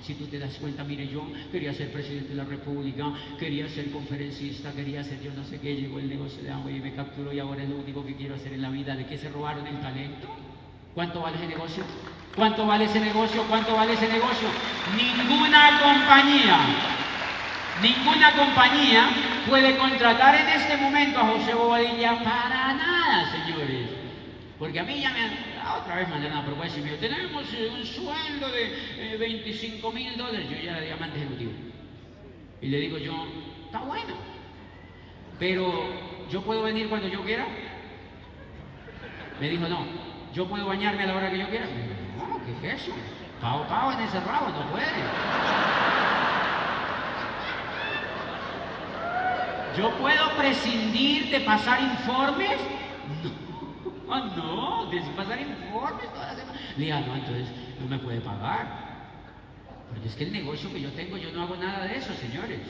Si tú te das cuenta, mire, yo quería ser presidente de la República, quería ser conferencista, quería ser yo no sé qué, llegó el negocio de agua y me capturó y ahora es lo único que quiero hacer en la vida. ¿De qué se robaron el talento? ¿Cuánto vale ese negocio? ¿Cuánto vale ese negocio? ¿Cuánto vale ese negocio? Ninguna compañía, ninguna compañía puede contratar en este momento a José Bobadilla para nada, señores. Porque a mí ya me han, otra vez mandaron una propuesta y me dijo, tenemos eh, un sueldo de 25 eh, mil dólares. Yo ya era diamante ejecutivo. Y le digo yo, está bueno, pero yo puedo venir cuando yo quiera. Me dijo, no, yo puedo bañarme a la hora que yo quiera. Me dijo, no, ¿qué es eso? Pau, pau en ese rabo, no puede. ¿Yo puedo prescindir de pasar informes? No, no, de pasar informes toda la semana. Le diga, no, entonces no me puede pagar. Porque es que el negocio que yo tengo, yo no hago nada de eso, señores.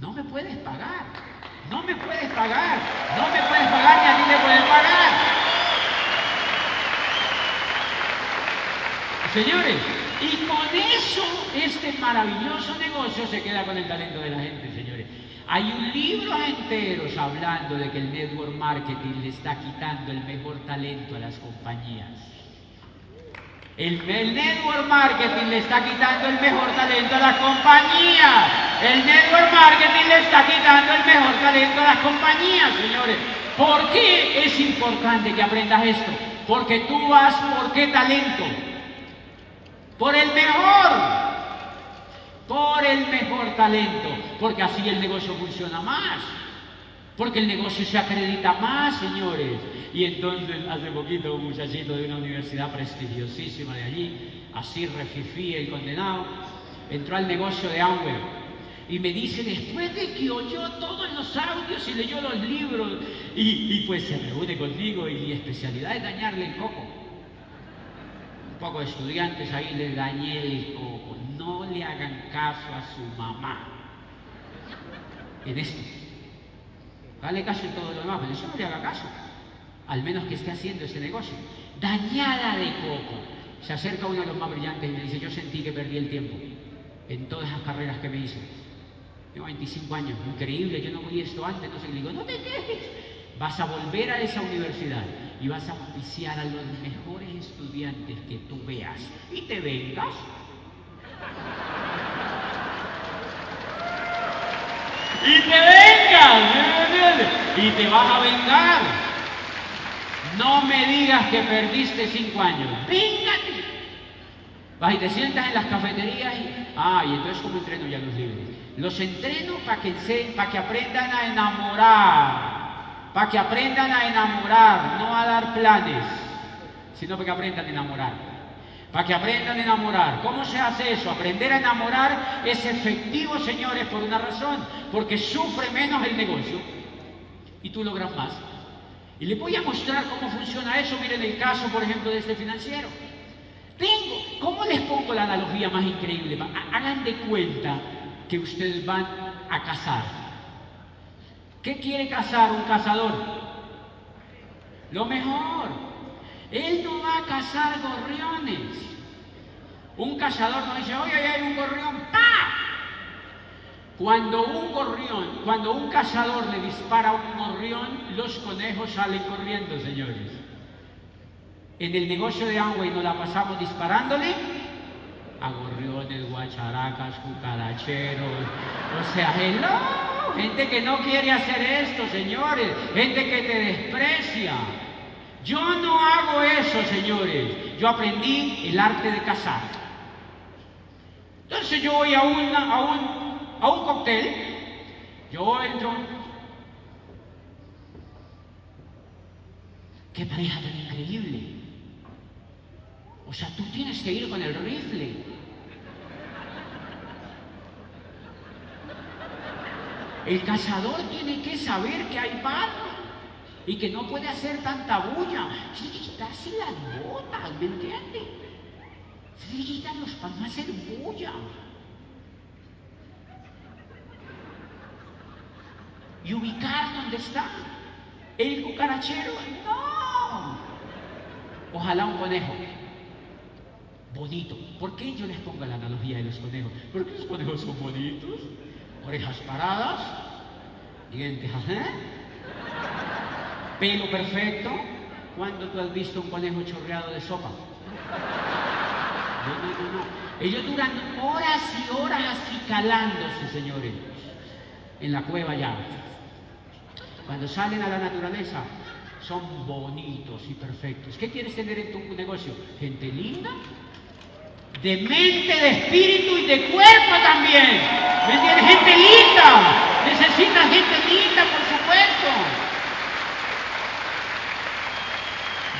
No me puedes pagar. No me puedes pagar. No me puedes pagar ni a ti te pueden pagar. Señores, y con eso este maravilloso negocio se queda con el talento de la gente, señores. Hay un libro enteros hablando de que el network marketing le está quitando el mejor talento a las compañías. El, network marketing le está quitando el mejor talento a las compañías. El network marketing le está quitando el mejor talento a las compañías, señores. ¿Por qué es importante que aprendas esto? Porque tú vas por qué talento. Por el mejor por el mejor talento, porque así el negocio funciona más, porque el negocio se acredita más, señores. Y entonces hace poquito un muchachito de una universidad prestigiosísima de allí, así refifí el condenado, entró al negocio de Amway y me dice, después de que oyó todos los audios y leyó los libros, y, pues se reúne conmigo y mi especialidad es dañarle el coco. Un poco de estudiantes ahí le dañé el coco no le hagan caso a su mamá en esto. Dale caso en todo lo demás, pero eso no le haga caso. Al menos que esté haciendo ese negocio. Dañada de coco. Se acerca uno de los más brillantes y me dice, yo sentí que perdí el tiempo en todas esas carreras que me hice. Tengo 25 años, increíble, yo no voy esto antes, no sé, le digo, no te quejes, vas a volver a esa universidad y vas a oficiar a los mejores estudiantes que tú veas y te vengas y te vengas, y te vas a vengar. No me digas que perdiste cinco años, véngate. Vas y te sientas en las cafeterías y, ah, y entonces ¿cómo entreno ya los libros? Los entreno para que, para que aprendan a enamorar, para que aprendan a enamorar, no a dar planes, sino para que aprendan a enamorar para que aprendan a enamorar. ¿Cómo se hace eso? Aprender a enamorar es efectivo, señores, por una razón, porque sufre menos el negocio y tú logras más. Y les voy a mostrar cómo funciona eso. Miren el caso, por ejemplo, de este financiero. Tengo, ¿cómo les pongo la analogía más increíble? Hagan de cuenta que ustedes van a cazar. ¿Qué quiere cazar un cazador? Lo mejor. Él no va a cazar gorriones. Un cazador no dice, oye, hay un gorrión, ¡pa! Cuando un gorrión, cuando un cazador le dispara a un gorrión, los conejos salen corriendo, señores. En el negocio de Amway nos la pasamos disparándole a gorriones, guacharacas, cucaracheros. O sea, hello, gente que no quiere hacer esto, señores, gente que te desprecia. Yo no hago eso, señores. Yo aprendí el arte de cazar. Entonces yo voy a, una, a, un, a un cóctel, yo entro. ¡Qué pareja tan increíble! O sea, tú tienes que ir con el rifle. El cazador tiene que saber que hay barro y que no puede hacer tanta bulla. Se le quitarse las botas, ¿me entiende? Se le quitan los para no hacer bulla. Y ubicar dónde está. El cucarachero, no. Ojalá un conejo. Bonito. ¿Por qué yo les pongo la analogía de los conejos? Porque los conejos son bonitos. Orejas paradas, dientes, ¿eh? pelo perfecto. ¿Cuándo tú has visto un conejo chorreado de sopa? No, no, no, no. Ellos duran horas y horas así calándose, señores, en la cueva ya. Cuando salen a la naturaleza, son bonitos y perfectos. ¿Qué quieres tener en tu negocio? Gente linda, de mente, de espíritu y de cuerpo también. ¿Me? Gente linda. Necesitas gente linda, por supuesto.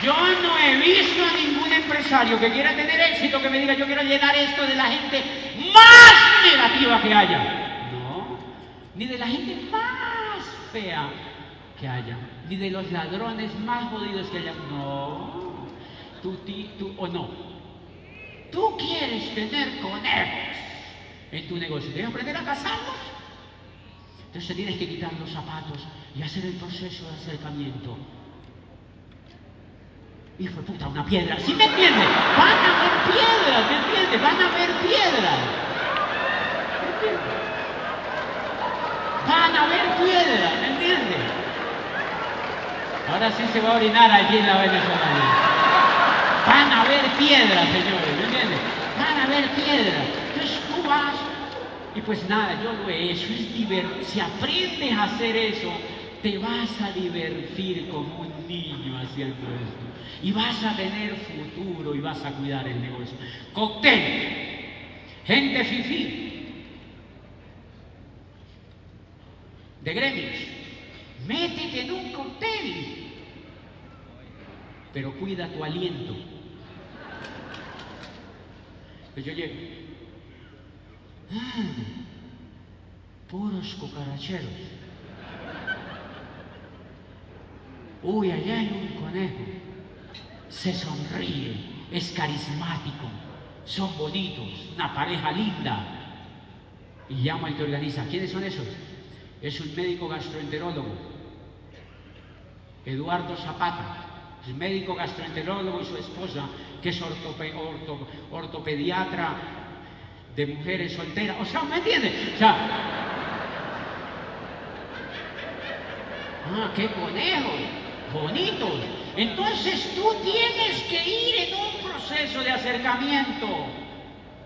Yo no he visto a ningún empresario que quiera tener éxito que me diga yo quiero llenar esto de la gente más negativa que haya. No, ni de la gente más fea que haya, ni de los ladrones más jodidos que haya. No, tú, tú o no. Tú quieres tener conejos en tu negocio. ¿Debes aprender a cazarlos? Entonces tienes que quitar los zapatos y hacer el proceso de acercamiento. Hijo de puta, una piedra. ¿Sí me entiendes? Van a ver piedras, ¿me entiendes? Van a ver piedras. Van a ver piedras, ¿me entiendes? Ahora sí se va a orinar allí en la Venezuela. Van a ver piedras, señores, ¿me entiendes? A ver piedras. Entonces tú vas y pues nada, yo lo he hecho, es divertido. Si aprendes a hacer eso, te vas a divertir como un niño haciendo esto. Y vas a tener futuro y vas a cuidar el negocio. Cóctel. Gente fifí. De gremios. Métete en un cóctel. Pero cuida tu aliento. Pues yo llego. Ah, puros cucaracheros. Uy, allá hay un conejo. Se sonríe, es carismático, son bonitos, una pareja linda. Y llama y te organiza. ¿Quiénes son esos? Es un médico gastroenterólogo, Eduardo Zapata. Es médico gastroenterólogo y su esposa, que es ortopediatra de mujeres solteras. O sea, ¿me entiendes? O sea, ah, qué conejos, bonitos. Entonces tú tienes que ir en un proceso de acercamiento,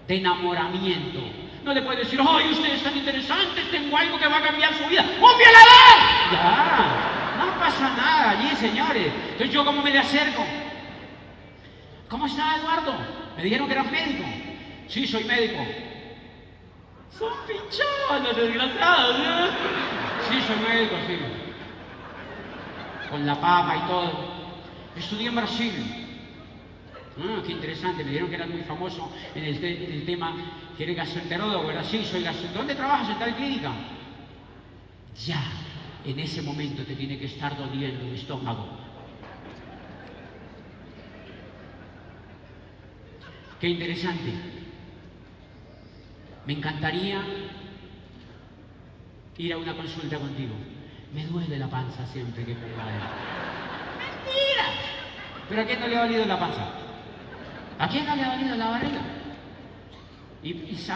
de enamoramiento. No le puedes decir, ay, ustedes están interesantes, tengo algo que va a cambiar su vida. ¡Un violador! Ya, no pasa nada allí, señores. Entonces yo cómo me le acerco. ¿Cómo está Eduardo? Me dijeron que eras médico. Sí, soy médico. Son pinchones, desgraciados. ¿eh? Sí, soy médico, sí. Con la papa y todo. Estudié en Brasil. Ah, qué interesante, me dijeron que eras muy famoso en el, tema que eres gastroenterólogo, ¿verdad? Sí, soy gastroenterólogo. ¿Dónde trabajas? ¿En tal clínica? Ya, en ese momento te tiene que estar doliendo el estómago. Qué interesante. Me encantaría ir a una consulta contigo. Me duele la panza siempre que pongo ¡Mentira! ¿Pero a quién no le ha valido la panza? ¿A quién no le ha valido la barriga? Y, y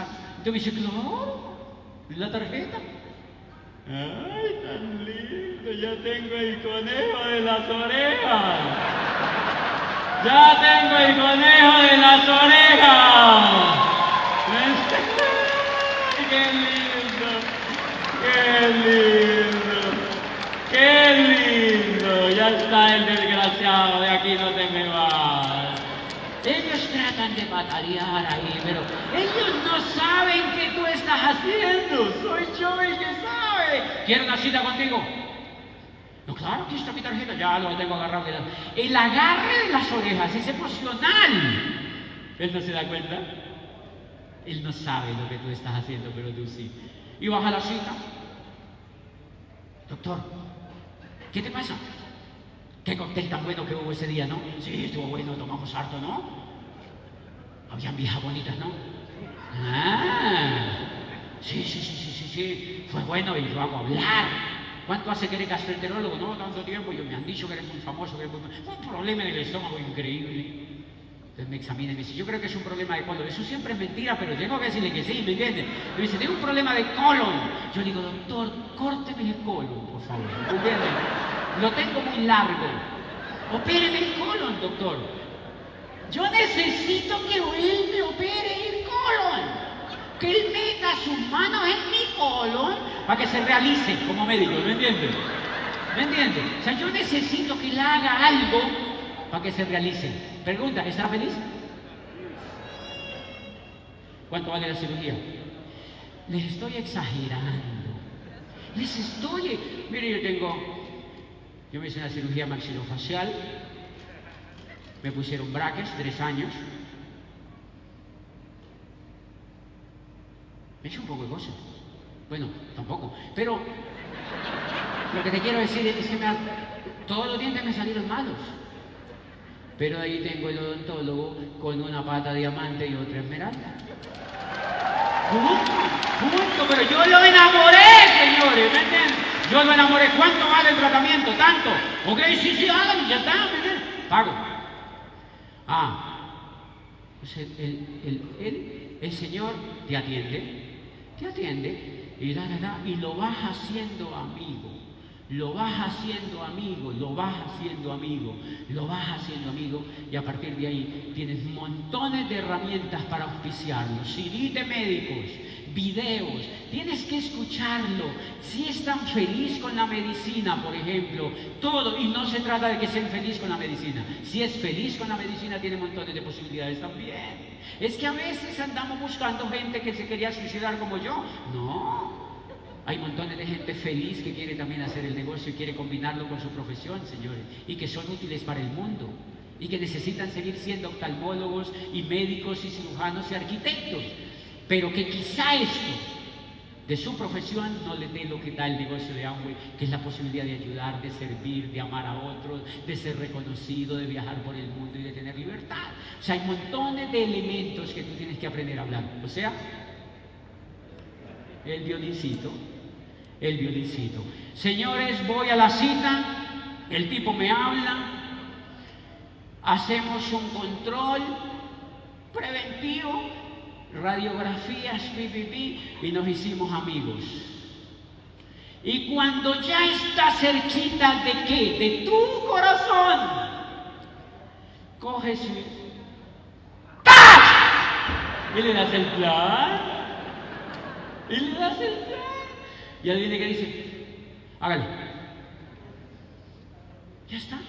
tú me dices, claro, la tarjeta. ¡Ay, tan lindo! Ya tengo el conejo de las orejas. Ya tengo el conejo de las orejas qué lindo, qué lindo, qué lindo. Ya está el desgraciado, de aquí no te me vas. Ellos tratan de patalear ahí, pero ellos no saben qué tú estás haciendo. Soy yo el que sabe. ¿Quiero una cita contigo? No, claro, aquí está mi tarjeta, ya lo tengo agarrado. El agarre de las orejas es emocional. Él no se da cuenta. Él no sabe lo que tú estás haciendo, pero tú sí. Y vas a la cita. Doctor, ¿qué te pasa? Qué cóctel tan bueno que hubo ese día, ¿no? Sí, estuvo bueno, tomamos harto, ¿no? Habían viejas bonitas, ¿no? Ah, sí, sí, sí, sí, sí, sí. Fue bueno y yo hago hablar. ¿Cuánto hace que eres gastroenterólogo? No, tanto tiempo. Y me han dicho que eres muy famoso, que eres muy... Un problema en el estómago increíble. Entonces me examina y me dice, yo creo que es un problema de colon. Eso siempre es mentira, pero tengo que decirle que sí, ¿me entiende? Me dice, tengo un problema de colon. Yo digo, doctor, córteme el colon, por favor. ¿Me entiende? Lo tengo muy largo. Opéreme el colon, doctor. Yo necesito que él me opere el colon. Que él meta sus manos en mi colon para que se realice como médico, ¿me entiende? ¿Me entiende? O sea, yo necesito que él haga algo para que se realice. Pregunta, ¿está feliz? ¿Cuánto vale la cirugía? Les estoy exagerando. Les estoy... Mire, yo tengo... Yo me hice una cirugía maxilofacial. Me pusieron brackets, tres años. Me hice un poco de cosas. Bueno, tampoco. Pero lo que te quiero decir es que todos los dientes me salieron malos. Pero ahí tengo el odontólogo con una pata diamante y otra esmeralda. Punto, punto, pero yo lo enamoré, señores, ¿me entienden? Yo lo enamoré. ¿Cuánto vale el tratamiento? Tanto. Ok, sí, sí, hágalo, ya está, ¿me entienden? Pago. Ah, pues el, el, el, el, Señor te atiende, te atiende y, da, da, y lo vas haciendo amigo. Lo vas haciendo amigo, lo vas haciendo amigo, lo vas haciendo amigo y a partir de ahí tienes montones de herramientas para auspiciarlo, CD de médicos, videos, tienes que escucharlo. Si es tan feliz con la medicina, por ejemplo, todo, y no se trata de que sean feliz con la medicina, si es feliz con la medicina tiene montones de posibilidades también. Es que a veces andamos buscando gente que se quería suicidar como yo. No, hay montones de gente feliz que quiere también hacer el negocio y quiere combinarlo con su profesión, señores, y que son útiles para el mundo, y que necesitan seguir siendo oftalmólogos y médicos y cirujanos y arquitectos, pero que quizá esto de su profesión no le dé lo que da el negocio de Amway, que es la posibilidad de ayudar, de servir, de amar a otros, de ser reconocido, de viajar por el mundo y de tener libertad. O sea, hay montones de elementos que tú tienes que aprender a hablar. O sea, el violincito, el violincito. Señores, voy a la cita, el tipo me habla, hacemos un control preventivo, radiografías, pipipi, y nos hicimos amigos. Y cuando ya está cerquita de qué? De tu corazón, coges y y le das el plan, y le das el plan. Y adivine qué dice, hágale. Ya está.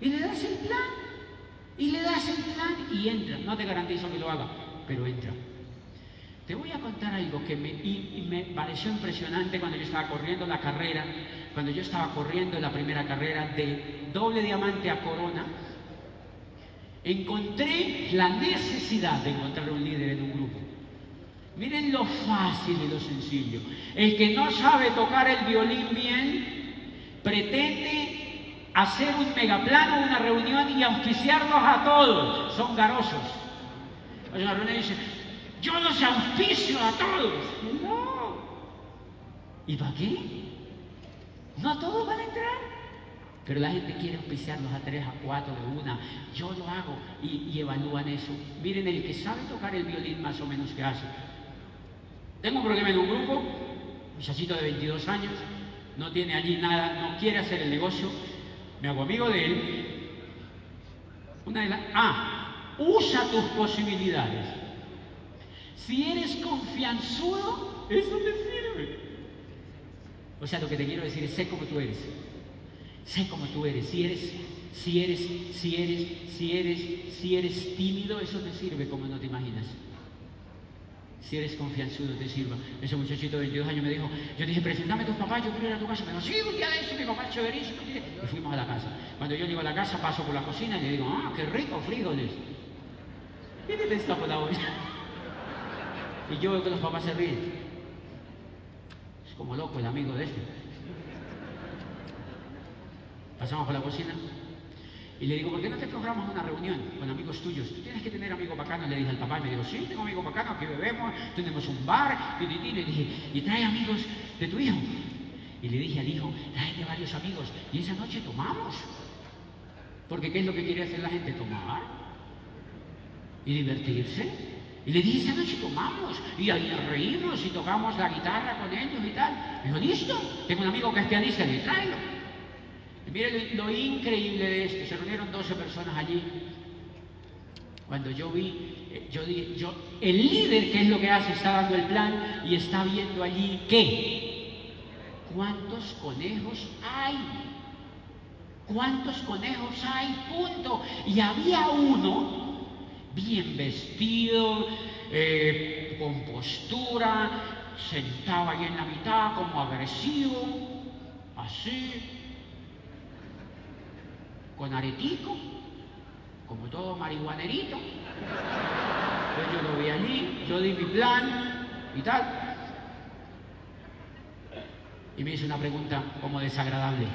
Y le das el plan. Y le das el plan y entra. No te garantizo que lo haga, pero entra. Te voy a contar algo que me, pareció impresionante cuando yo estaba corriendo la carrera, cuando yo estaba corriendo la primera carrera de doble diamante a corona, encontré la necesidad de encontrar un líder en un grupo. Miren lo fácil y lo sencillo. El que no sabe tocar el violín bien pretende hacer un megaplano, una reunión y auspiciarlos a todos. Son garosos. Y dice, yo los auspicio a todos. No. ¿Y para qué? No todos van a entrar. Pero la gente quiere auspiciarlos a tres, a cuatro, de una. Yo lo hago y, evalúan eso. Miren, el que sabe tocar el violín más o menos que hace tengo un problema en un grupo, muchachito de 22 años, no tiene allí nada, no quiere hacer el negocio, me hago amigo de él. Una de las. Ah, usa tus posibilidades. Si eres confianzudo, eso te sirve. O sea, lo que te quiero decir es sé como tú eres. Sé como tú eres. Si eres, si eres, si eres, si eres, si eres tímido, eso te sirve como no te imaginas. Si eres confianzudo, te sirva. Ese muchachito de 22 años me dijo, yo dije, presentame a tus papás, yo quiero ir a tu casa. Me dijo, sí, un día de eso, mi papá es chéverísimo. Y fuimos a la casa. Cuando yo llego a la casa, paso por la cocina y le digo, ah, qué rico, frijoles. Y le destapo la. Y yo veo que los papás se ríen. Es como loco el amigo de este. Pasamos por la cocina, y le digo, ¿por qué no te programas una reunión con amigos tuyos? Tú tienes que tener amigos bacanos. Le dije al papá y me dijo, sí, tengo amigos bacanos, aquí bebemos, tenemos un bar. Y, le dije, y trae amigos de tu hijo. Y le dije al hijo, tráete varios amigos. Y esa noche tomamos. Porque ¿qué es lo que quiere hacer la gente? Tomar y divertirse. Y le dije, noche tomamos y ahí reímos y tocamos la guitarra con ellos y tal. Me dijo, listo, tengo un amigo que es pianista, le tráelo. Miren lo increíble de esto, se reunieron 12 personas allí. Cuando yo vi, eh, yo dije, yo, el líder, ¿qué es lo que hace? Está dando el plan y está viendo allí qué. ¿Cuántos conejos hay? ¿Cuántos conejos hay? Punto. Y había uno bien vestido, eh, con postura, sentado ahí en la mitad, como agresivo, así, con aretico, como todo marihuanerito. Entonces yo lo vi allí, yo di mi plan y tal. y me hizo una pregunta como desagradable.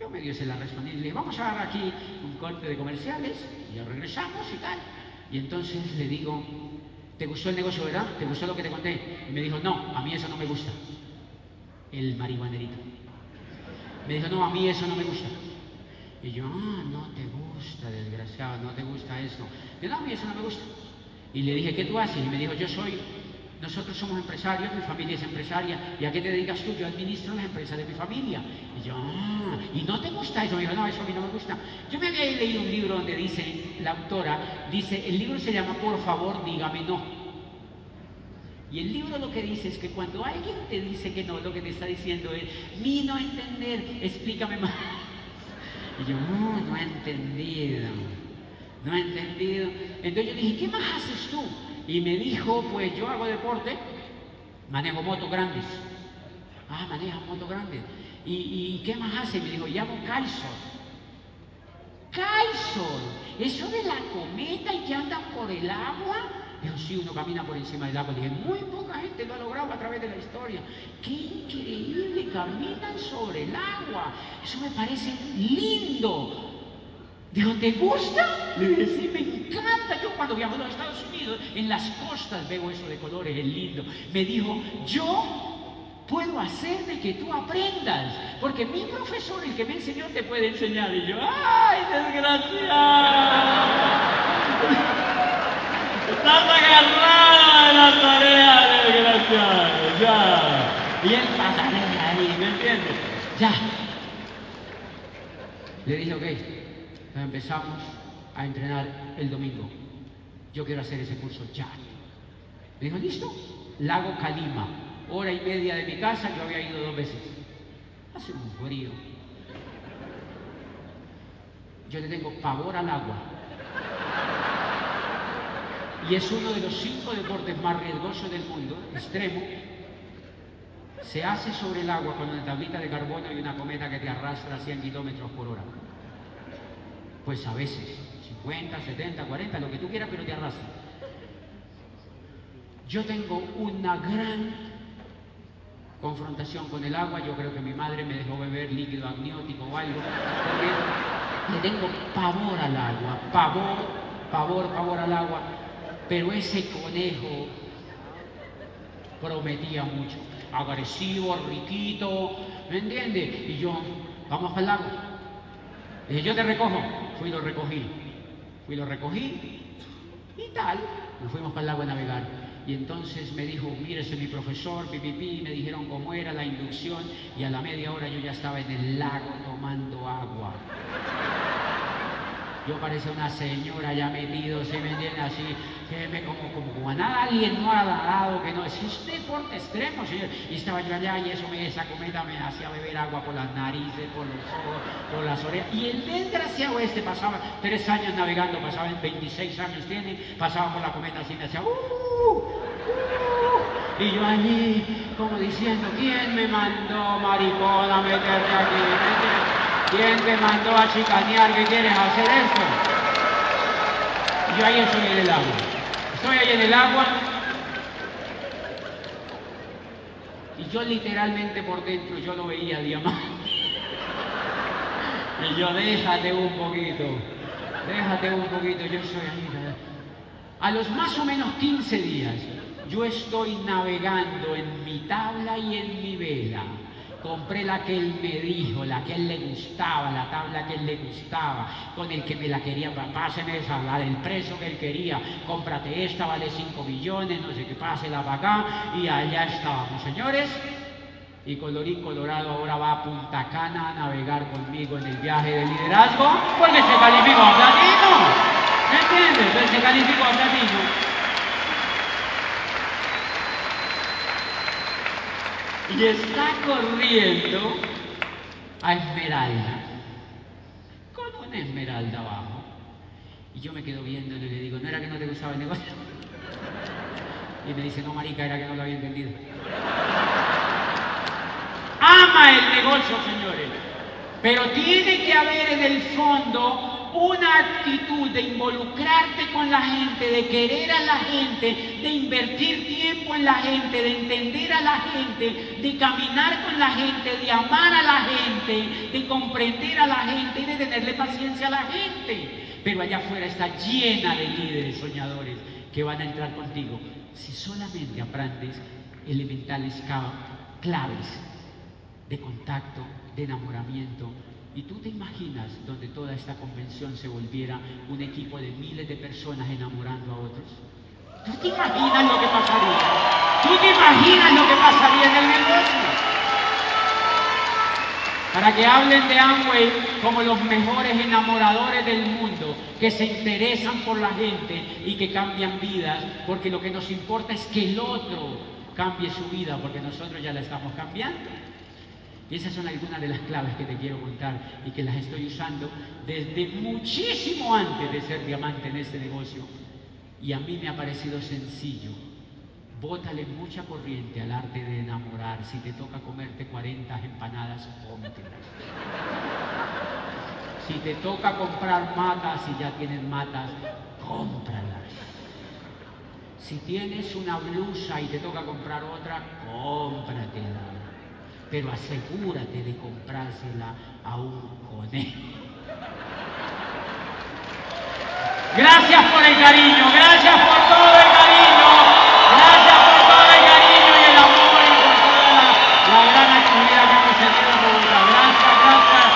Yo medio se la respondí le dije, vamos a dar aquí un corte de comerciales y ya regresamos y tal. Y entonces le digo, ¿te gustó el negocio, verdad? ¿Te gustó lo que te conté? Y me dijo, no, a mí eso no me gusta. El marihuanerito. Me dijo, no, a mí eso no me gusta. Y yo, ah, no te gusta, desgraciado, no te gusta eso. Y no, a mí eso no me gusta. Y le dije, ¿qué tú haces? Y me dijo, yo soy nosotros somos empresarios, mi familia es empresaria. ¿Y a qué te dedicas tú? Yo administro las empresas de mi familia. Y yo, ah, ¿y no te gusta eso? Y yo, no, eso a mí no me gusta. Yo me había leído un libro donde dice, la autora, dice, el libro se llama Por favor, dígame no. Y el libro lo que dice es que cuando alguien te dice que no, lo que te está diciendo es, mi no entender, explícame más. Y yo, no, no he entendido, no he entendido. Entonces yo dije, ¿qué más haces tú? Y me dijo, pues yo hago deporte, manejo motos grandes. Ah, maneja motos grandes. ¿Y, qué más hace? Me dijo, llamo kitesurf. Kitesurf, eso de la cometa y que andan por el agua. Dijo, sí, uno camina por encima del agua. Dije, muy poca gente lo ha logrado a través de la historia. Qué increíble, caminan sobre el agua. Eso me parece lindo. Dijo, ¿te gusta? Le dije, sí, me encanta. Yo cuando viajo a los Estados Unidos, en las costas veo eso de colores, es lindo. Me dijo, yo puedo hacer de que tú aprendas, porque mi profesor, el que me enseñó, te puede enseñar. Y yo, ¡ay, desgraciado! [LAUGHS] Estás agarrado de la tarea, desgraciado, ya. Y él pasa ahí, ¿me entiendes? Ya. Le dije, ok empezamos a entrenar el domingo. Yo quiero hacer ese curso ya. Me dijo, listo, Lago Calima, hora y media de mi casa, yo había ido dos veces. Hace un frío. Yo le tengo pavor al agua. Y es uno de los cinco deportes más riesgosos del mundo, extremo. Se hace sobre el agua con una tablita de carbono y una cometa que te arrastra a 100 kilómetros por hora. Pues a veces, 50, 70, 40, lo que tú quieras, pero te arrastra. Yo tengo una gran confrontación con el agua. Yo creo que mi madre me dejó beber líquido amniótico o algo. Le tengo pavor al agua, pavor, pavor, pavor al agua. Pero ese conejo prometía mucho. Agresivo, riquito, ¿me entiendes? Y yo, vamos al lago. Y yo te recojo. Fui y lo recogí. Fui y lo recogí y tal. Nos fuimos para el lago a navegar. Y entonces me dijo, mírese mi profesor, pipipi, me dijeron cómo era la inducción y a la media hora yo ya estaba en el lago tomando agua. Yo parecía una señora ya metido, se me llena así, que me como, como, como a alguien no ha dado, que no, es un deporte extremo, señor. Y estaba yo allá y eso me, esa cometa me hacía beber agua por las narices, por los ojos, por las orejas. Y el desgraciado este pasaba tres años navegando, pasaba en 26 años tiene, pasaba por la cometa así, me hacía, ¡uh! uh" y yo allí, como diciendo, ¿quién me mandó, maricón, a meterme aquí? ¿Quién te mandó a chicanear que quieres hacer esto? Yo ahí en el agua. Estoy ahí en el agua. Y yo literalmente por dentro, yo lo veía diamante. [LAUGHS] Y yo, déjate un poquito, déjate un poquito, yo soy ahí. A los más o menos 15 días, yo estoy navegando en mi tabla y en mi vela Compré la que él me dijo, la que él le gustaba, la tabla que él le gustaba, con el que me la quería, páseme esa, la del precio que él quería, cómprate esta, vale 5 millones, no sé qué, pásela para acá, y allá estábamos, señores. Y colorín colorado ahora va a Punta Cana a navegar conmigo en el viaje de liderazgo, porque se calificó a platino. ¿Me entiendes? Se calificó a platino. Y está corriendo a Esmeralda, con una Esmeralda abajo. Y yo me quedo viéndole y le digo, ¿no era que no te gustaba el negocio? [LAUGHS] Y me dice, no, marica, era que no lo había entendido. Ama el negocio, señores. Pero tiene que haber en el fondo una actitud de involucrarte con la gente, de querer a la gente, de invertir tiempo en la gente, de entender a la gente, de caminar con la gente, de amar a la gente, de comprender a la gente y de tenerle paciencia a la gente. Pero allá afuera está llena de líderes soñadores que van a entrar contigo si solamente aprendes elementales claves de contacto, de enamoramiento. Y tú te imaginas donde toda esta convención se volviera un equipo de miles de personas enamorando a otros. ¿Tú te imaginas lo que pasaría? ¿Tú te imaginas lo que pasaría en el negocio? Para que hablen de Amway como los mejores enamoradores del mundo, que se interesan por la gente y que cambian vidas, porque lo que nos importa es que el otro cambie su vida, porque nosotros ya la estamos cambiando. Y esas son algunas de las claves que te quiero contar y que las estoy usando desde muchísimo antes de ser diamante en este negocio. Y a mí me ha parecido sencillo. Bótale mucha corriente al arte de enamorar. Si te toca comerte 40 empanadas, cómetelas. Si te toca comprar matas y ya tienes matas, cómpralas. Si tienes una blusa y te toca comprar otra, cómpratela pero asegúrate de comprársela a un conejo. Gracias por el cariño, gracias por todo el cariño, gracias por todo el cariño y el amor y por toda la, gran actividad que hemos tenido en Bogotá. Gracias, gracias,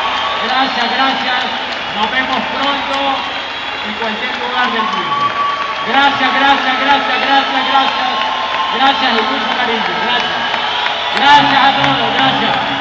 gracias, gracias. Nos vemos pronto en cualquier lugar del mundo. Gracias, gracias, gracias, gracias, gracias. Gracias y mucho cariño. Gracias. Gracias a todos, gracias.